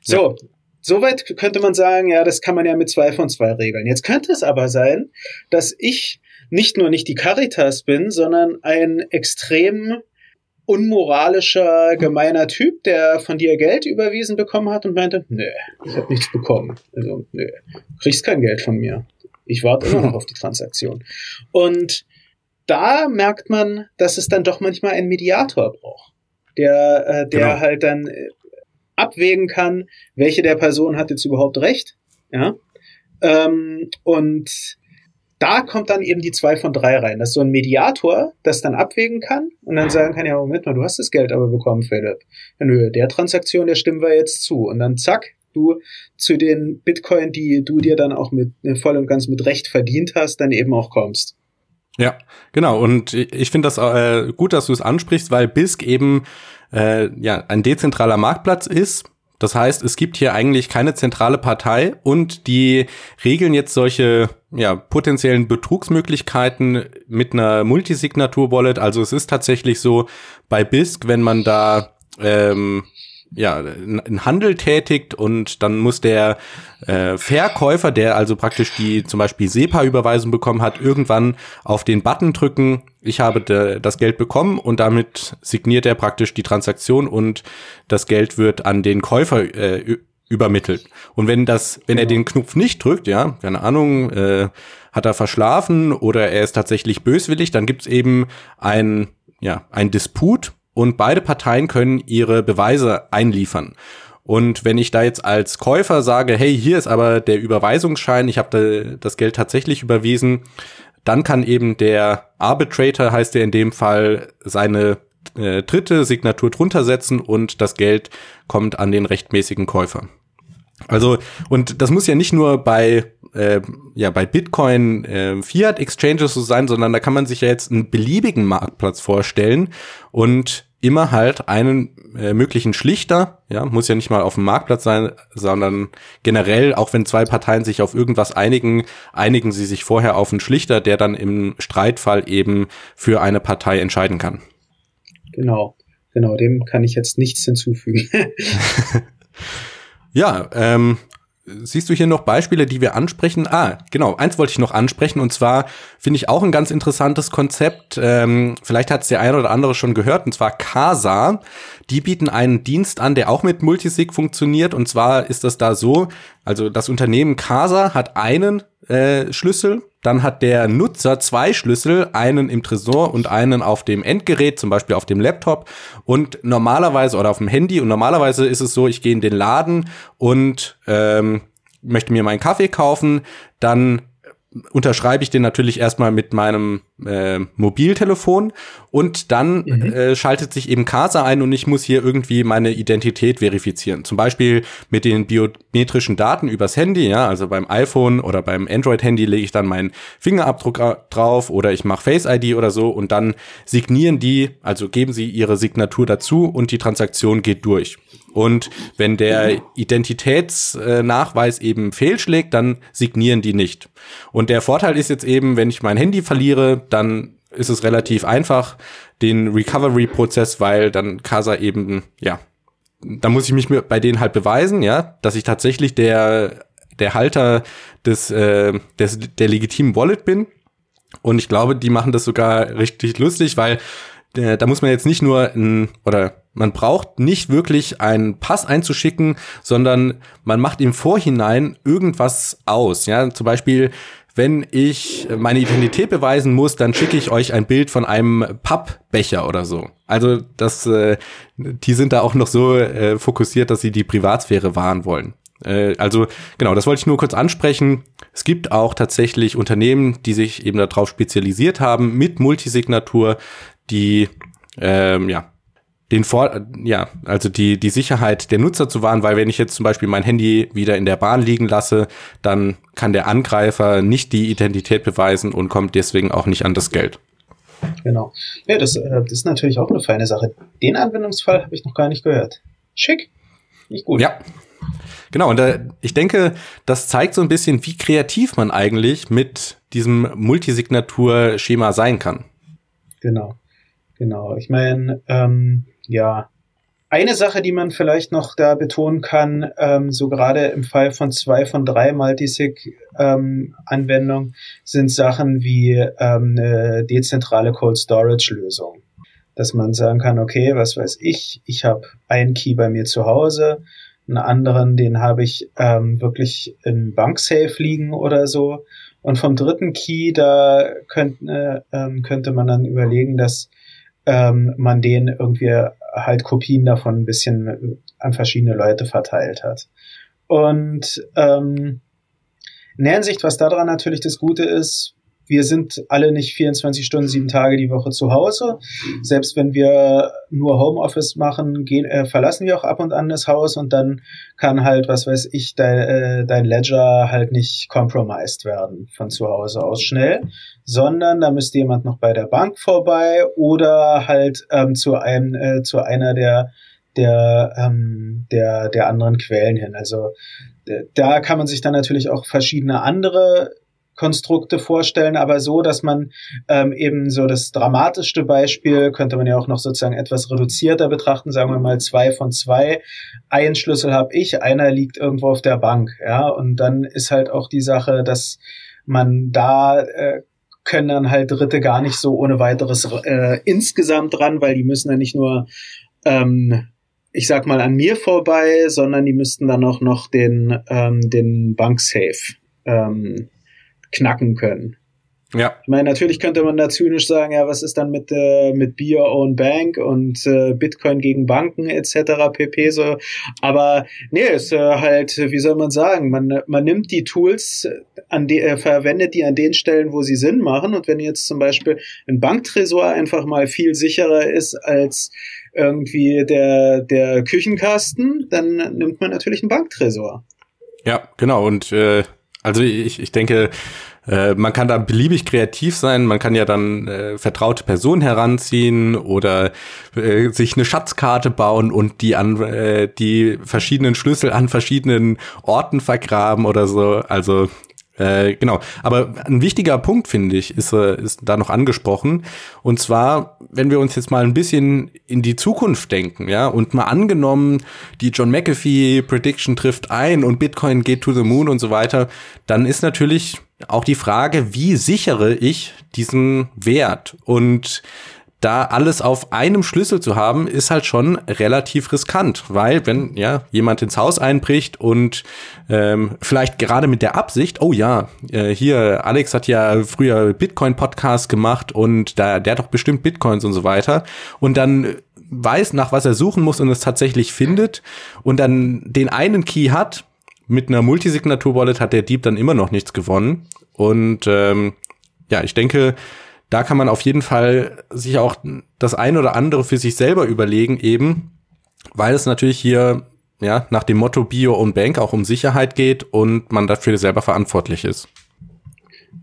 So, Soweit könnte man sagen, ja, das kann man ja mit zwei von zwei regeln. Jetzt könnte es aber sein, dass ich nicht nur nicht die Caritas bin, sondern ein extrem unmoralischer, gemeiner Typ, der von dir Geld überwiesen bekommen hat und meinte, nö, ich habe nichts bekommen. Also, nö, kriegst kein Geld von mir. Ich warte immer noch auf die Transaktion. Und da merkt man, dass es dann doch manchmal einen Mediator braucht, der, äh, der Genau. halt dann äh, abwägen kann, welche der Personen hat jetzt überhaupt recht, ja. Ähm, und da kommt dann eben die zwei von drei rein. Das ist so ein Mediator, das dann abwägen kann und dann sagen kann, ja, Moment mal, du hast das Geld aber bekommen, Philipp. Nö, der Transaktion, der stimmen wir jetzt zu. Und dann zack, du zu den Bitcoin, die du dir dann auch mit äh, voll und ganz mit Recht verdient hast, dann eben auch kommst. Ja, genau. Und ich finde das äh, gut, dass du es ansprichst, weil BISC eben äh, ja ein dezentraler Marktplatz ist. Das heißt, es gibt hier eigentlich keine zentrale Partei und die regeln jetzt solche ja, potenziellen Betrugsmöglichkeiten mit einer Multisignatur-Wallet. Also es ist tatsächlich so bei BISC, wenn man da ähm, ja, einen Handel tätigt und dann muss der äh, Verkäufer, der also praktisch die zum Beispiel SEPA-Überweisung bekommen hat, irgendwann auf den Button drücken, ich habe de, das Geld bekommen und damit signiert er praktisch die Transaktion und das Geld wird an den Käufer äh, übermittelt. Und wenn das, wenn er Genau. den Knopf nicht drückt, ja, keine Ahnung, äh, hat er verschlafen oder er ist tatsächlich böswillig, dann gibt's eben ein, ja, ein Disput und beide Parteien können ihre Beweise einliefern. Und wenn ich da jetzt als Käufer sage, hey, hier ist aber der Überweisungsschein, ich habe da das Geld tatsächlich überwiesen, dann kann eben der Arbitrator, heißt der in dem Fall, seine äh, dritte Signatur drunter setzen und das Geld kommt an den rechtmäßigen Käufer. Also, und das muss ja nicht nur bei, äh, ja, bei Bitcoin äh, Fiat Exchanges so sein, sondern da kann man sich ja jetzt einen beliebigen Marktplatz vorstellen und immer halt einen äh, möglichen Schlichter, ja, muss ja nicht mal auf dem Marktplatz sein, sondern generell, auch wenn zwei Parteien sich auf irgendwas einigen, einigen sie sich vorher auf einen Schlichter, der dann im Streitfall eben für eine Partei entscheiden kann. Genau. Genau, dem kann ich jetzt nichts hinzufügen. Ja, ähm, siehst du hier noch Beispiele, die wir ansprechen? Ah, genau, eins wollte ich noch ansprechen und zwar finde ich auch ein ganz interessantes Konzept. Ähm, vielleicht hat es der eine oder andere schon gehört und zwar Casa. Die bieten einen Dienst an, der auch mit Multisig funktioniert und zwar ist das da so, also das Unternehmen Casa hat einen äh, Schlüssel, dann hat der Nutzer zwei Schlüssel, einen im Tresor und einen auf dem Endgerät, zum Beispiel auf dem Laptop. Und normalerweise oder auf dem Handy. Und normalerweise ist es so, ich gehe in den Laden und ähm, möchte mir meinen Kaffee kaufen, dann unterschreibe ich den natürlich erstmal mit meinem äh, Mobiltelefon und dann Mhm. äh, schaltet sich eben Casa ein und ich muss hier irgendwie meine Identität verifizieren. Zum Beispiel mit den biometrischen Daten übers Handy, ja, also beim iPhone oder beim Android-Handy lege ich dann meinen Fingerabdruck ra- drauf oder ich mache Face ID oder so und dann signieren die, also geben sie ihre Signatur dazu und die Transaktion geht durch. Und wenn der Identitätsnachweis eben fehlschlägt, dann signieren die nicht. Und der Vorteil ist jetzt eben, wenn ich mein Handy verliere, dann ist es relativ einfach, den Recovery-Prozess, weil dann Casa eben, ja, da muss ich mich bei denen halt beweisen, ja, dass ich tatsächlich der, der Halter des, äh, des, der legitimen Wallet bin. Und ich glaube, die machen das sogar richtig lustig, weil da muss man jetzt nicht nur ein, oder man braucht nicht wirklich einen Pass einzuschicken, sondern man macht im Vorhinein irgendwas aus. Ja, zum Beispiel, wenn ich meine Identität beweisen muss, dann schicke ich euch ein Bild von einem Pappbecher oder so. Also das, äh, die sind da auch noch so äh, fokussiert, dass sie die Privatsphäre wahren wollen. Äh, also genau, das wollte ich nur kurz ansprechen. Es gibt auch tatsächlich Unternehmen, die sich eben darauf spezialisiert haben mit Multisignatur, die ähm, ja den Vor ja, also die, die Sicherheit der Nutzer zu wahren, weil wenn ich jetzt zum Beispiel mein Handy wieder in der Bahn liegen lasse, dann kann der Angreifer nicht die Identität beweisen und kommt deswegen auch nicht an das Geld. Genau. Ja, das, äh, das ist natürlich auch eine feine Sache. Den Anwendungsfall habe ich noch gar nicht gehört. Schick. Nicht gut. Ja. Genau, und äh, ich denke, das zeigt so ein bisschen, wie kreativ man eigentlich mit diesem Multisignatur-Schema sein kann. Genau. Genau. Ich meine, ähm, ja, eine Sache, die man vielleicht noch da betonen kann, ähm, so gerade im Fall von zwei von drei Multisig-Anwendungen, ähm, sind Sachen wie ähm, eine dezentrale Cold Storage-Lösung. Dass man sagen kann, okay, was weiß ich, ich habe einen Key bei mir zu Hause, einen anderen, den habe ich ähm, wirklich im Banksafe liegen oder so. Und vom dritten Key, da könnt, äh, ähm, könnte man dann überlegen, dass ähm, man den irgendwie halt Kopien davon ein bisschen an verschiedene Leute verteilt hat. Und ähm, in der Hinsicht, was daran natürlich das Gute ist, wir sind alle nicht 24 Stunden, sieben Tage die Woche zu Hause. Selbst wenn wir nur Homeoffice machen, gehen, äh, verlassen wir auch ab und an das Haus und dann kann halt, was weiß ich, dein, äh, dein Ledger halt nicht compromised werden von zu Hause aus schnell, sondern da müsste jemand noch bei der Bank vorbei oder halt ähm, zu einem, äh, zu einer der der, ähm, der, der anderen Quellen hin. Also da kann man sich dann natürlich auch verschiedene andere Konstrukte vorstellen, aber so, dass man ähm, eben so das dramatischste Beispiel könnte man ja auch noch sozusagen etwas reduzierter betrachten, sagen wir mal zwei von zwei. Ein Schlüssel habe ich, einer liegt irgendwo auf der Bank, ja, und dann ist halt auch die Sache, dass man da äh, können dann halt Dritte gar nicht so ohne weiteres äh, insgesamt dran, weil die müssen ja nicht nur ähm, ich sag mal an mir vorbei, sondern die müssten dann auch noch den ähm, den Banksafe ähm, knacken können. Ja. Ich meine, natürlich könnte man da zynisch sagen, ja, was ist dann mit, äh, mit Be Your Own Bank und äh, Bitcoin gegen Banken etc. pp. so. Aber nee, ist äh, halt, wie soll man sagen, man, man nimmt die Tools, an die, äh, verwendet die an den Stellen, wo sie Sinn machen. Und wenn jetzt zum Beispiel ein Banktresor einfach mal viel sicherer ist als irgendwie der, der Küchenkasten, dann nimmt man natürlich einen Banktresor. Ja, genau. Und äh, also ich, ich denke, äh, man kann da beliebig kreativ sein. Man kann ja dann äh, vertraute Personen heranziehen oder äh, sich eine Schatzkarte bauen und die an äh, die verschiedenen Schlüssel an verschiedenen Orten vergraben oder so. Also äh, genau. Aber ein wichtiger Punkt, finde ich, ist, äh, ist da noch angesprochen. Und zwar, wenn wir uns jetzt mal ein bisschen in die Zukunft denken, ja, und mal angenommen, die John McAfee Prediction trifft ein und Bitcoin geht to the moon und so weiter, dann ist natürlich auch die Frage, wie sichere ich diesen Wert? Und da alles auf einem Schlüssel zu haben, ist halt schon relativ riskant, weil wenn ja jemand ins Haus einbricht und ähm, vielleicht gerade mit der Absicht, oh ja, äh, hier Alex hat ja früher Bitcoin-Podcast gemacht und da der hat doch bestimmt Bitcoins und so weiter. Und dann weiß nach was er suchen muss und es tatsächlich findet und dann den einen Key hat mit einer Multisignatur-Wallet hat der Dieb dann immer noch nichts gewonnen. Und ähm, ja, ich denke, da kann man auf jeden Fall sich auch das ein oder andere für sich selber überlegen, eben, weil es natürlich hier ja nach dem Motto Bio und Bank auch um Sicherheit geht und man dafür selber verantwortlich ist.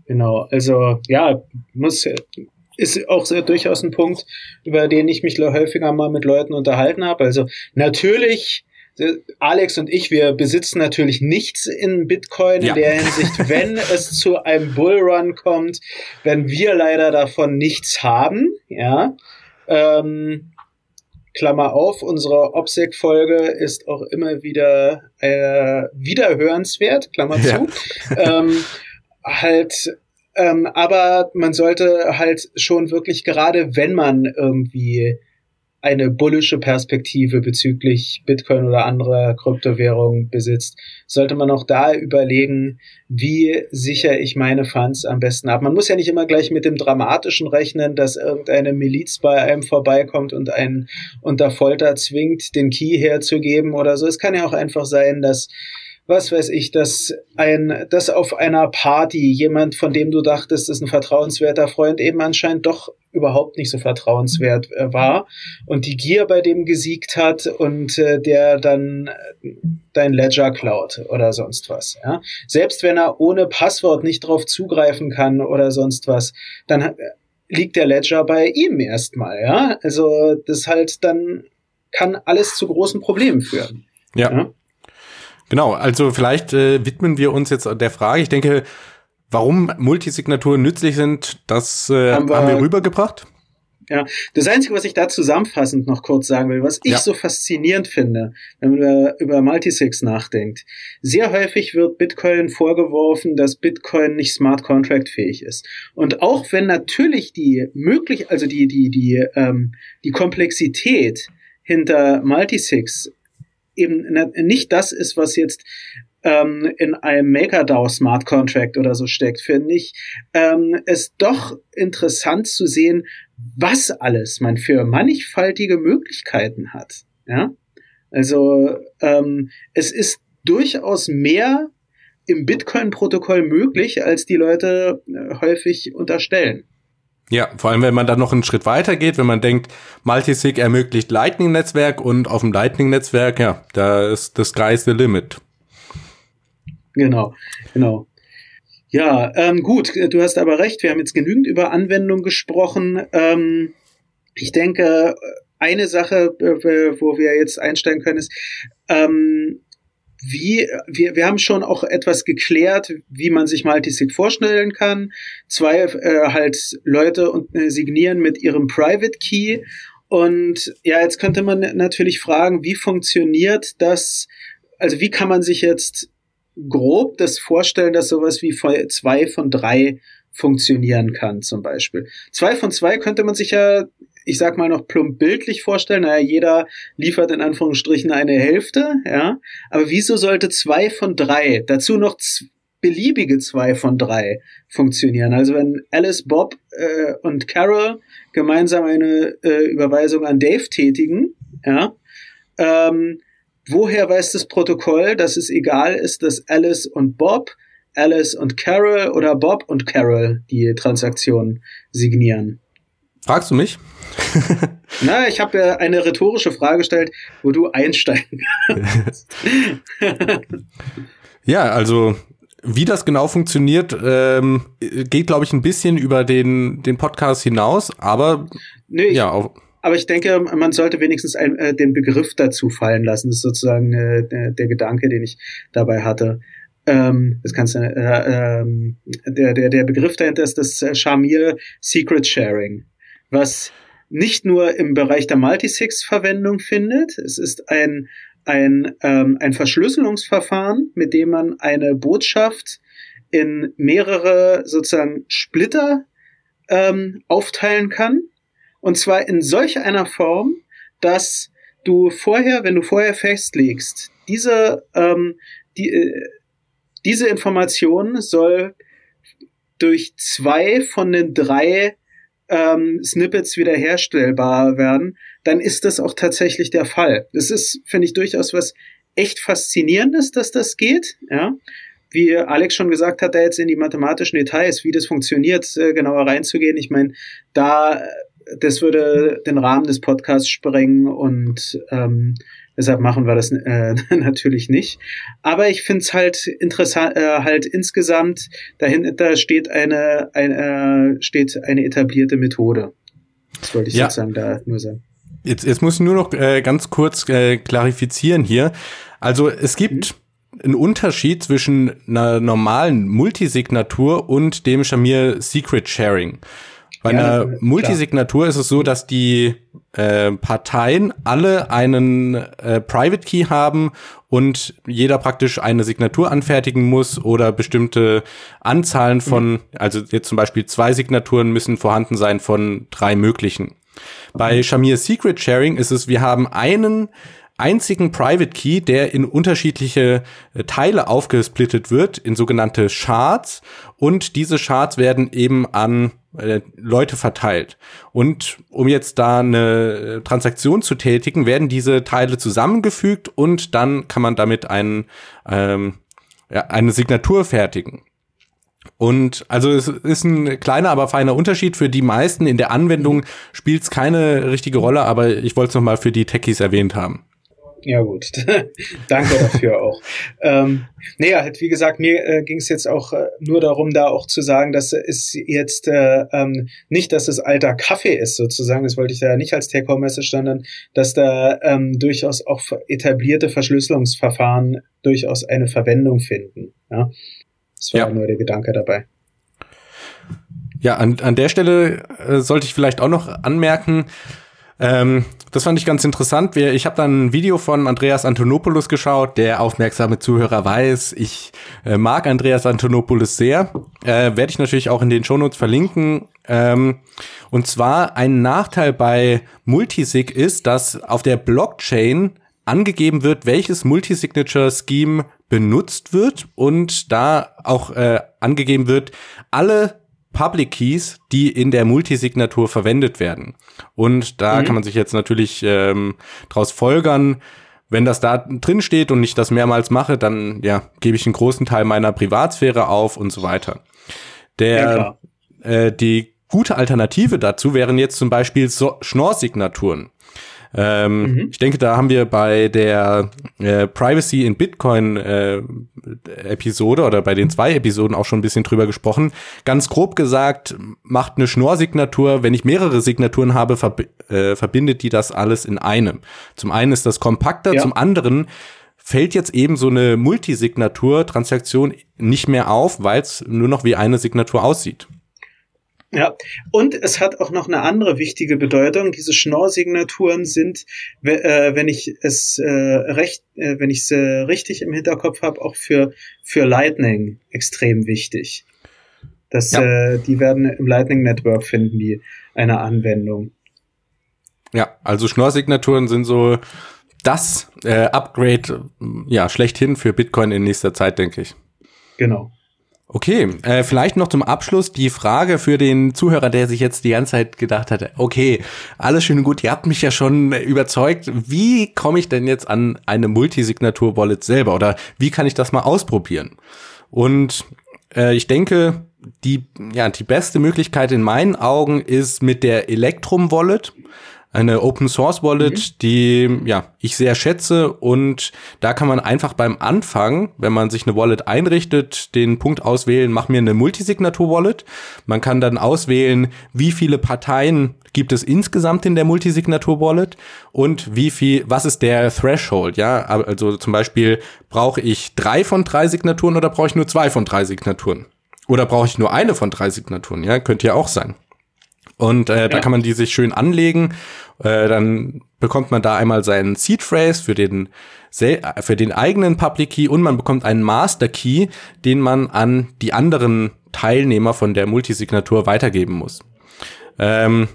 Genau, also ja, muss ist auch sehr, durchaus ein Punkt, über den ich mich häufiger mal mit Leuten unterhalten habe. Also natürlich Alex und ich, wir besitzen natürlich nichts in Bitcoin ja. in der Hinsicht, wenn es zu einem Bullrun kommt, werden wir leider davon nichts haben, ja. Ähm, Klammer auf, unsere OPSEC-Folge ist auch immer wieder äh, wiederhörenswert, Klammer zu. Ja. Ähm, halt, ähm, aber man sollte halt schon wirklich gerade, wenn man irgendwie eine bullische Perspektive bezüglich Bitcoin oder anderer Kryptowährungen besitzt, sollte man auch da überlegen, wie sichere ich meine Funds am besten ab. Man muss ja nicht immer gleich mit dem Dramatischen rechnen, dass irgendeine Miliz bei einem vorbeikommt und einen unter Folter zwingt, den Key herzugeben oder so. Es kann ja auch einfach sein, dass was weiß ich, dass ein, dass auf einer Party jemand, von dem du dachtest, ist ein vertrauenswerter Freund, eben anscheinend doch überhaupt nicht so vertrauenswert äh, war und die Gier bei dem gesiegt hat und äh, der dann dein Ledger klaut oder sonst was. Ja? Selbst wenn er ohne Passwort nicht drauf zugreifen kann oder sonst was, dann äh, liegt der Ledger bei ihm erstmal. Ja, also das halt dann kann alles zu großen Problemen führen. ja? ja? Genau, also vielleicht äh, widmen wir uns jetzt der Frage. Ich denke, warum Multisignaturen nützlich sind, das äh, haben, wir, haben wir rübergebracht. Ja, das Einzige, was ich da zusammenfassend noch kurz sagen will, was ich ja. so faszinierend finde, wenn man über, über Multisigs nachdenkt. Sehr häufig wird Bitcoin vorgeworfen, dass Bitcoin nicht Smart Contract fähig ist. Und auch wenn natürlich die möglich, also die, die, die, ähm, die Komplexität hinter Multisigs eben nicht das ist, was jetzt ähm, in einem MakerDAO Smart Contract oder so steckt, finde ich ähm, es doch interessant zu sehen, was alles man für mannigfaltige Möglichkeiten hat. Ja, also ähm, es ist durchaus mehr im Bitcoin-Protokoll möglich, als die Leute äh, häufig unterstellen. Ja, vor allem, wenn man dann noch einen Schritt weiter geht, wenn man denkt, Multisig ermöglicht Lightning-Netzwerk und auf dem Lightning-Netzwerk, ja, da ist das sky the limit. Genau, genau. Ja, ähm, gut, du hast aber recht, wir haben jetzt genügend über Anwendung gesprochen. Ähm, ich denke, eine Sache, äh, wo wir jetzt einsteigen können, ist, ähm, wie, wir, wir haben schon auch etwas geklärt, wie man sich Multisig vorstellen kann. Zwei äh, halt Leute und, äh, signieren mit ihrem Private Key. Und ja, jetzt könnte man natürlich fragen, wie funktioniert das? Also wie kann man sich jetzt grob das vorstellen, dass sowas wie zwei von drei funktionieren kann, zum Beispiel. Zwei von zwei könnte man sich ja ich sag mal noch plump bildlich vorstellen, naja, jeder liefert in Anführungsstrichen eine Hälfte, ja. Aber wieso sollte zwei von drei, dazu noch beliebige zwei von drei funktionieren? Also wenn Alice, Bob äh, und Carol gemeinsam eine äh, Überweisung an Dave tätigen, ja, ähm, woher weiß das Protokoll, dass es egal ist, dass Alice und Bob Alice und Carol oder Bob und Carol die Transaktion signieren? Fragst du mich? Na, ich habe ja eine rhetorische Frage gestellt, wo du einsteigen kannst. ja, also wie das genau funktioniert, ähm, geht, glaube ich, ein bisschen über den, den Podcast hinaus, aber nee, ja. Auf aber ich denke, man sollte wenigstens ein, äh, den Begriff dazu fallen lassen. Das ist sozusagen äh, der, der Gedanke, den ich dabei hatte. Ähm, das kannst du, äh, äh, der, der, der Begriff dahinter ist das Shamir Secret Sharing, was nicht nur im Bereich der Multisigs Verwendung findet. Es ist ein, ein, ähm, ein Verschlüsselungsverfahren, mit dem man eine Botschaft in mehrere sozusagen Splitter ähm, aufteilen kann. Und zwar in solch einer Form, dass du vorher, wenn du vorher festlegst, diese, ähm, die, äh, diese Information soll durch zwei von den drei ähm, Snippets wiederherstellbar werden, dann ist das auch tatsächlich der Fall. Das ist, finde ich, durchaus was echt Faszinierendes, dass das geht. Ja, wie Alex schon gesagt hat, da jetzt in die mathematischen Details, wie das funktioniert, äh, genauer reinzugehen. Ich meine, da das würde den Rahmen des Podcasts sprengen und ähm, Deshalb machen wir das äh, natürlich nicht. Aber ich finde es halt interessant, äh, halt insgesamt, dahinter steht eine, eine, äh, steht eine etablierte Methode. Das wollte ich ja. sozusagen da nur sagen. Jetzt, jetzt muss ich nur noch äh, ganz kurz äh, klarifizieren hier. Also es gibt mhm. einen Unterschied zwischen einer normalen Multisignatur und dem Shamir Secret Sharing. Bei ja, einer Multisignatur klar. ist es so, dass die äh, Parteien alle einen äh, Private Key haben und jeder praktisch eine Signatur anfertigen muss oder bestimmte Anzahlen von, mhm. also jetzt zum Beispiel zwei Signaturen müssen vorhanden sein von drei möglichen. Bei Shamir Secret Sharing ist es, wir haben einen einzigen Private Key, der in unterschiedliche äh, Teile aufgesplittet wird, in sogenannte Shards. Und diese Shards werden eben an Leute verteilt. Und um jetzt da eine Transaktion zu tätigen, werden diese Teile zusammengefügt und dann kann man damit einen, ähm, ja, eine Signatur fertigen. Und also es ist ein kleiner, aber feiner Unterschied. Für die meisten in der Anwendung spielt es keine richtige Rolle, aber ich wollte es nochmal für die Techies erwähnt haben. Ja gut, danke dafür auch. Ähm, nee, halt wie gesagt, mir äh, ging es jetzt auch äh, nur darum, da auch zu sagen, dass es jetzt äh, ähm, nicht, dass es alter Kaffee ist sozusagen, das wollte ich da nicht als Take-Home-Message, sondern dass da ähm, durchaus auch etablierte Verschlüsselungsverfahren durchaus eine Verwendung finden. Ja? Das war ja. nur der Gedanke dabei. Ja, an, an der Stelle äh, sollte ich vielleicht auch noch anmerken, ähm, das fand ich ganz interessant. Ich habe dann ein Video von Andreas Antonopoulos geschaut. Der aufmerksame Zuhörer weiß, ich äh, mag Andreas Antonopoulos sehr. Äh, Werde ich natürlich auch in den Shownotes verlinken. Ähm, und zwar ein Nachteil bei Multisig ist, dass auf der Blockchain angegeben wird, welches Multisignature-Scheme benutzt wird und da auch äh, angegeben wird, alle Public Keys, die in der Multisignatur verwendet werden. Und da mhm. kann man sich jetzt natürlich ähm, daraus folgern, wenn das da drin steht und ich das mehrmals mache, dann ja, gebe ich einen großen Teil meiner Privatsphäre auf und so weiter. Der ja, äh, die gute Alternative dazu wären jetzt zum Beispiel so Schnorr-Signaturen. Ähm, mhm. Ich denke, da haben wir bei der äh, Privacy in Bitcoin äh, Episode oder bei den zwei Episoden auch schon ein bisschen drüber gesprochen. Ganz grob gesagt, macht eine Schnorr-Signatur, wenn ich mehrere Signaturen habe, verb äh, verbindet die das alles in einem. Zum einen ist das kompakter, ja. zum anderen fällt jetzt eben so eine Multisignatur-Transaktion nicht mehr auf, weil es nur noch wie eine Signatur aussieht. Ja, und es hat auch noch eine andere wichtige Bedeutung. Diese Schnorr-Signaturen sind, äh, wenn ich es äh, recht, äh, wenn ich es richtig im Hinterkopf habe, auch für für Lightning extrem wichtig. Das, ja. die werden im Lightning Network finden, die eine Anwendung. Ja, also Schnorr-Signaturen sind so das Upgrade, ja, schlechthin für Bitcoin in nächster Zeit, denke ich. Genau. Okay, äh, vielleicht noch zum Abschluss die Frage für den Zuhörer, der sich jetzt die ganze Zeit gedacht hatte, okay, alles schön und gut, ihr habt mich ja schon überzeugt, wie komme ich denn jetzt an eine Multisignatur-Wallet selber? Oder wie kann ich das mal ausprobieren? Und äh, ich denke, die, ja, die beste Möglichkeit in meinen Augen ist mit der Electrum Wallet eine Open Source Wallet, mhm. die ja ich sehr schätze und da kann man einfach beim Anfang, wenn man sich eine Wallet einrichtet, den Punkt auswählen, mach mir eine Multisignatur Wallet. Man kann dann auswählen, wie viele Parteien gibt es insgesamt in der Multisignatur Wallet und wie viel, was ist der Threshold, ja? Also zum Beispiel brauche ich drei von drei Signaturen oder brauche ich nur zwei von drei Signaturen? Oder brauche ich nur eine von drei Signaturen? Ja, könnte ja auch sein. Und äh, ja. da kann man die sich schön anlegen. Äh, dann bekommt man da einmal seinen Seed Phrase für den für den eigenen Public Key und man bekommt einen Master Key, den man an die anderen Teilnehmer von der Multisignatur weitergeben muss. Ähm,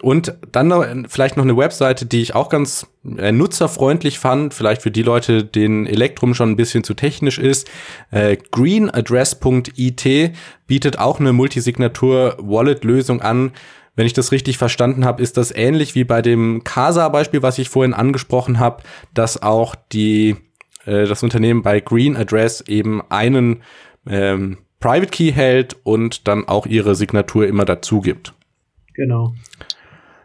und dann noch, vielleicht noch eine Webseite, die ich auch ganz äh, nutzerfreundlich fand, vielleicht für die Leute, denen Elektrum schon ein bisschen zu technisch ist. Äh, greenaddress.it bietet auch eine Multisignatur-Wallet-Lösung an. Wenn ich das richtig verstanden habe, ist das ähnlich wie bei dem Casa-Beispiel, was ich vorhin angesprochen habe, dass auch die, äh, das Unternehmen bei Green Address eben einen ähm, Private Key hält und dann auch ihre Signatur immer dazu gibt. Genau.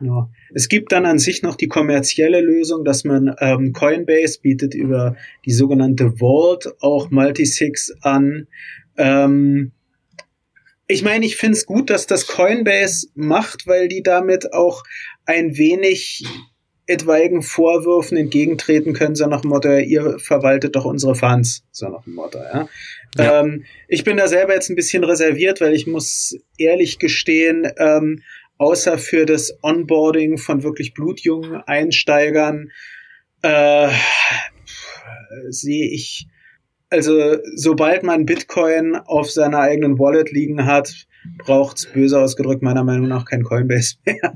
Ja. Es gibt dann an sich noch die kommerzielle Lösung, dass man ähm, Coinbase bietet über die sogenannte Vault auch Multisigs an. Ähm, ich meine, ich finde es gut, dass das Coinbase macht, weil die damit auch ein wenig etwaigen Vorwürfen entgegentreten können, so nach dem Motto, ihr verwaltet doch unsere Funds, so nach dem Motto, ja. ja. Ähm, ich bin da selber jetzt ein bisschen reserviert, weil ich muss ehrlich gestehen, ähm, außer für das Onboarding von wirklich blutjungen Einsteigern äh, sehe ich, also sobald man Bitcoin auf seiner eigenen Wallet liegen hat, braucht's böse ausgedrückt meiner Meinung nach kein Coinbase mehr.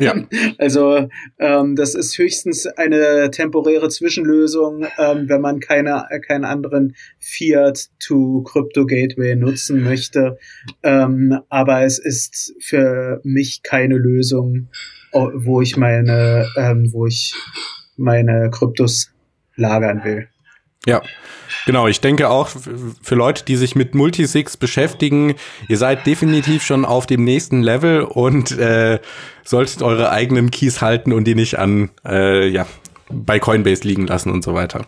Ja. also ähm, das ist höchstens eine temporäre Zwischenlösung, ähm, wenn man keine keinen anderen Fiat to Crypto Gateway nutzen möchte. Ähm, aber es ist für mich keine Lösung, wo ich meine, ähm, wo ich meine Kryptos lagern will. Ja, genau. Ich denke auch für Leute, die sich mit Multisigs beschäftigen, ihr seid definitiv schon auf dem nächsten Level und äh, solltet eure eigenen Keys halten und die nicht an äh, ja bei Coinbase liegen lassen und so weiter.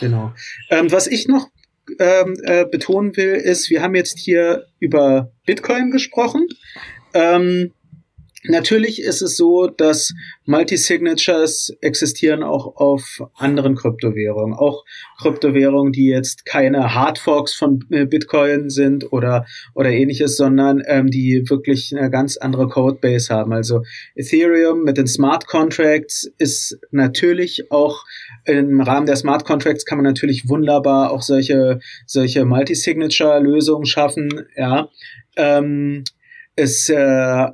Genau. Ähm, was ich noch ähm, äh, betonen will, ist, wir haben jetzt hier über Bitcoin gesprochen. Ähm, Natürlich ist es so, dass Multisignatures existieren auch auf anderen Kryptowährungen. Auch Kryptowährungen, die jetzt keine Hardforks von äh, Bitcoin sind oder, oder ähnliches, sondern ähm, die wirklich eine ganz andere Codebase haben. Also Ethereum mit den Smart Contracts ist natürlich auch im Rahmen der Smart Contracts kann man natürlich wunderbar auch solche, solche Multisignature-Lösungen schaffen, ja. Ähm, es äh,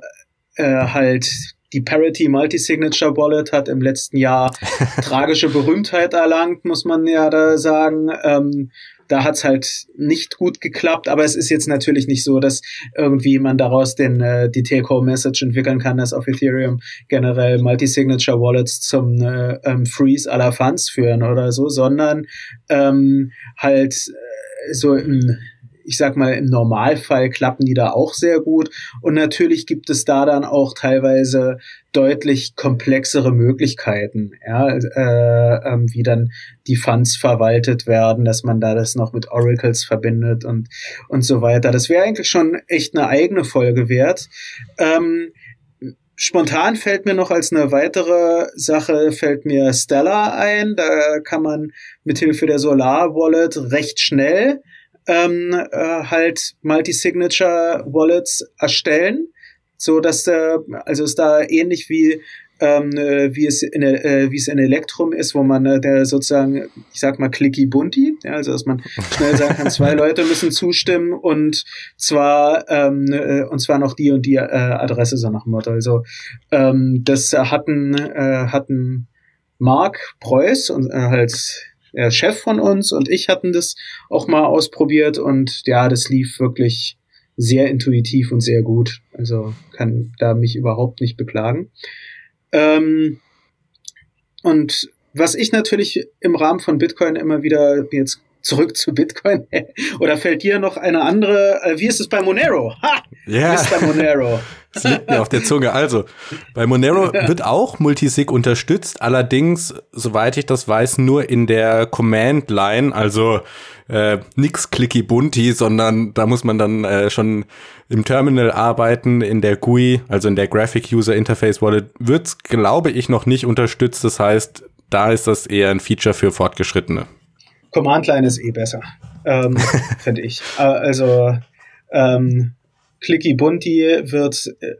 äh, halt die Parity Multi-Signature Wallet hat im letzten Jahr tragische Berühmtheit erlangt, muss man ja da sagen. Ähm, da hat's halt nicht gut geklappt, aber es ist jetzt natürlich nicht so, dass irgendwie man daraus den äh, die Take-Home-Message entwickeln kann, dass auf Ethereum generell Multi-Signature Wallets zum äh, ähm, Freeze aller Funds führen oder so, sondern ähm, halt äh, so im ich sag mal, im Normalfall klappen die da auch sehr gut. Und natürlich gibt es da dann auch teilweise deutlich komplexere Möglichkeiten, ja, äh, ähm, wie dann die Funds verwaltet werden, dass man da das noch mit Oracles verbindet und, und so weiter. Das wäre eigentlich schon echt eine eigene Folge wert. Ähm, spontan fällt mir noch als eine weitere Sache fällt mir Stellar ein. Da kann man mithilfe der Solar Wallet recht schnell ähm, äh, halt Multi-Signature-Wallets erstellen, so dass äh, also ist da ähnlich wie ähm, äh, wie es in äh, wie es in Elektrum ist, wo man äh, der sozusagen, ich sag mal clicky bunti, ja, also dass man schnell sagen kann, zwei Leute müssen zustimmen und zwar ähm, äh, und zwar noch die und die äh, Adresse so nach dem Motto. Also ähm, das hatten äh, hatten Mark Preuß und äh, halt der Chef von uns und ich hatten das auch mal ausprobiert und ja, das lief wirklich sehr intuitiv und sehr gut. Also kann da mich überhaupt nicht beklagen. Ähm, und was ich natürlich im Rahmen von Bitcoin immer wieder jetzt zurück zu Bitcoin. Oder fällt dir noch eine andere? Äh, wie ist es bei Monero? Ha! Ja. Mr. Monero. Das liegt mir auf der Zunge. Also, bei Monero wird auch Multisig unterstützt, allerdings, soweit ich das weiß, nur in der Command-Line, also äh, nix clicky bunti, sondern da muss man dann äh, schon im Terminal arbeiten, in der GUI, also in der Graphic User Interface Wallet, wird's, glaube ich, noch nicht unterstützt. Das heißt, da ist das eher ein Feature für Fortgeschrittene. Command Line ist eh besser, ähm, finde ich. Äh, also ähm, Clicky Bunti wird äh,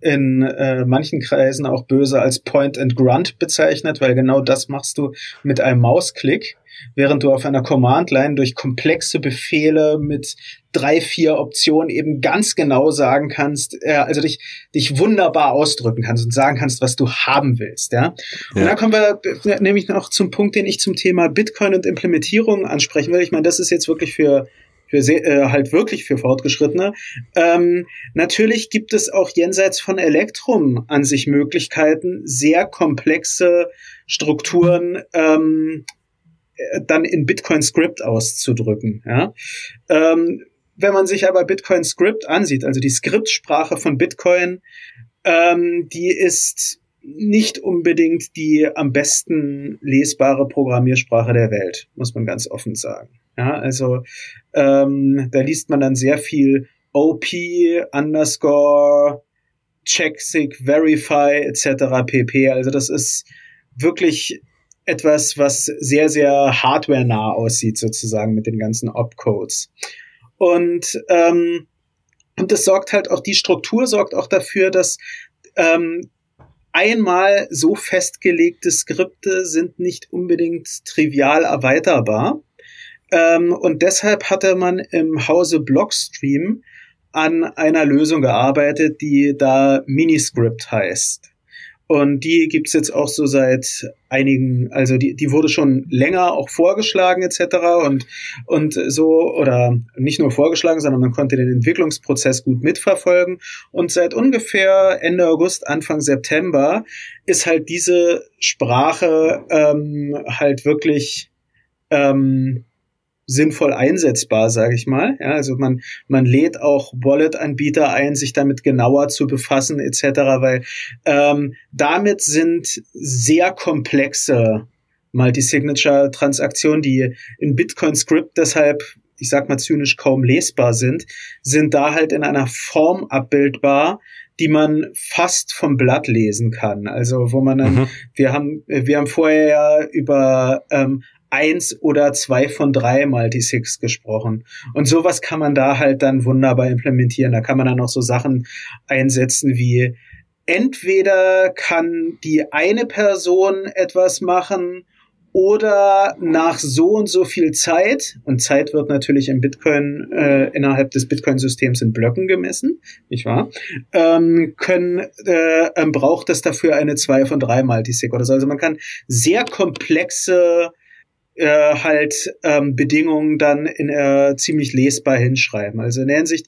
in äh, manchen Kreisen auch böse als Point and Grunt bezeichnet, weil genau das machst du mit einem Mausklick, während du auf einer Command-Line durch komplexe Befehle mit drei, vier Optionen eben ganz genau sagen kannst, äh, also dich, dich wunderbar ausdrücken kannst und sagen kannst, was du haben willst, ja. Und dann kommen wir nämlich noch zum Punkt, den ich zum Thema Bitcoin und Implementierung ansprechen will. Ich meine, das ist jetzt wirklich für für sehr, äh, halt wirklich für Fortgeschrittene. Ähm, natürlich gibt es auch jenseits von Elektrum an sich Möglichkeiten, sehr komplexe Strukturen ähm, äh, dann in Bitcoin Script auszudrücken. Ja? Ähm, wenn man sich aber Bitcoin Script ansieht, also die Skriptsprache von Bitcoin, ähm, die ist nicht unbedingt die am besten lesbare Programmiersprache der Welt, muss man ganz offen sagen. Ja, also ähm, da liest man dann sehr viel OP underscore checksig verify etc. pp. Also das ist wirklich etwas, was sehr, sehr hardware-nah aussieht, sozusagen mit den ganzen Opcodes. Und, ähm, und das sorgt halt auch, die Struktur sorgt auch dafür, dass ähm, einmal so festgelegte Skripte sind nicht unbedingt trivial erweiterbar. Ähm, und deshalb hatte man im Hause Blockstream an einer Lösung gearbeitet, die da Miniscript heißt. Und die gibt's jetzt auch so seit einigen, also die, die wurde schon länger auch vorgeschlagen etc. und, und so, oder nicht nur vorgeschlagen, sondern man konnte den Entwicklungsprozess gut mitverfolgen. Und seit ungefähr Ende August, Anfang September ist halt diese Sprache ähm, halt wirklich ähm, sinnvoll einsetzbar, sage ich mal. Ja, also man, man lädt auch Wallet-Anbieter ein, sich damit genauer zu befassen etc., weil ähm, damit sind sehr komplexe Multisignature-Transaktionen, die in Bitcoin-Script deshalb ich sag mal zynisch kaum lesbar sind, sind da halt in einer Form abbildbar, die man fast vom Blatt lesen kann. Also wo man dann, mhm. wir haben, wir haben vorher ja über ähm, eins oder zwei von drei Multisigs gesprochen. Und sowas kann man da halt dann wunderbar implementieren. Da kann man dann noch so Sachen einsetzen wie entweder kann die eine Person etwas machen oder nach so und so viel Zeit, und Zeit wird natürlich im Bitcoin, äh, innerhalb des Bitcoin-Systems in Blöcken gemessen, nicht wahr? Ähm, können, äh, ähm, braucht es dafür eine 2 von 3 Multisig oder so. Also man kann sehr komplexe äh, halt ähm, Bedingungen dann in äh, ziemlich lesbar hinschreiben. Also in der Hinsicht,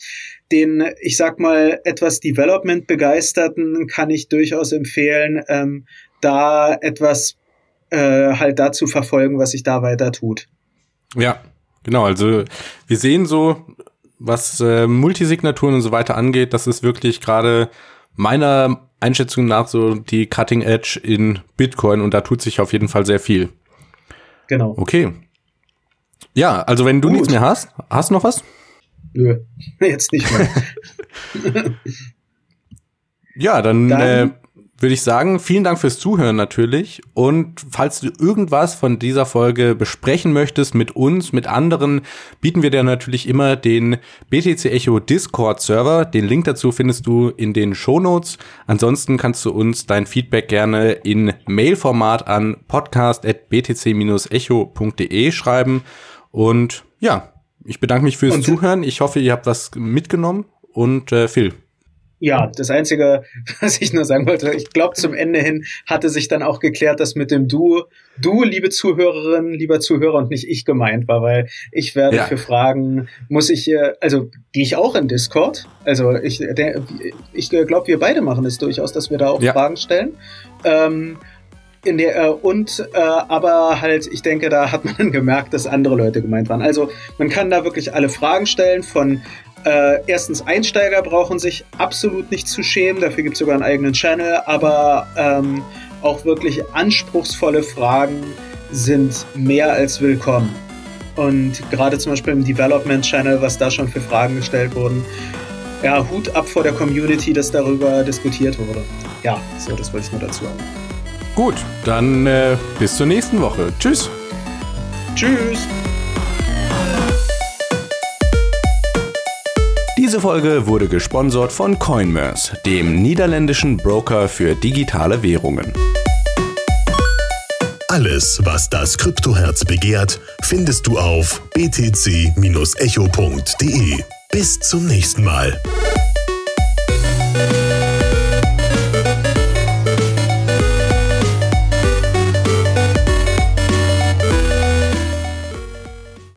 den, ich sag mal, etwas Development begeisterten kann ich durchaus empfehlen, ähm, da etwas äh, halt dazu verfolgen, was sich da weiter tut. Ja, genau. Also wir sehen so, was äh, Multisignaturen und so weiter angeht, das ist wirklich gerade meiner Einschätzung nach so die Cutting Edge in Bitcoin und da tut sich auf jeden Fall sehr viel. Genau. Okay. Ja, also wenn du Gut. nichts mehr hast, hast du noch was? Nö, jetzt nicht mehr. ja, dann, dann äh, würde ich sagen, vielen Dank fürs Zuhören natürlich. Und falls du irgendwas von dieser Folge besprechen möchtest mit uns, mit anderen, bieten wir dir natürlich immer den BTC Echo Discord Server. Den Link dazu findest du in den Show Notes. Ansonsten kannst du uns dein Feedback gerne in Mailformat an podcast.btc-echo.de schreiben. Und ja, ich bedanke mich fürs und Zuhören. Ich hoffe, ihr habt was mitgenommen. Und äh, Phil, ja, das Einzige, was ich nur sagen wollte, ich glaube, zum Ende hin hatte sich dann auch geklärt, dass mit dem Du, du, liebe Zuhörerin, lieber Zuhörer und nicht ich gemeint war, weil ich werde ja. für Fragen, muss ich, also gehe ich auch in Discord. Also ich, der, ich glaube, wir beide machen es durchaus, dass wir da auch ja. Fragen stellen. Ähm, in der, äh, und äh, aber halt, ich denke, da hat man gemerkt, dass andere Leute gemeint waren. Also man kann da wirklich alle Fragen stellen von äh, erstens, Einsteiger brauchen sich absolut nicht zu schämen, dafür gibt es sogar einen eigenen Channel, aber ähm, auch wirklich anspruchsvolle Fragen sind mehr als willkommen. Und gerade zum Beispiel im Development Channel, was da schon für Fragen gestellt wurden, ja, Hut ab vor der Community, dass darüber diskutiert wurde. Ja, so, das wollte ich nur dazu haben. Gut, dann äh, bis zur nächsten Woche. Tschüss. Tschüss. Diese Folge wurde gesponsert von Coinmerse, dem niederländischen Broker für digitale Währungen. Alles, was das Kryptoherz begehrt, findest du auf btc-echo.de. Bis zum nächsten Mal.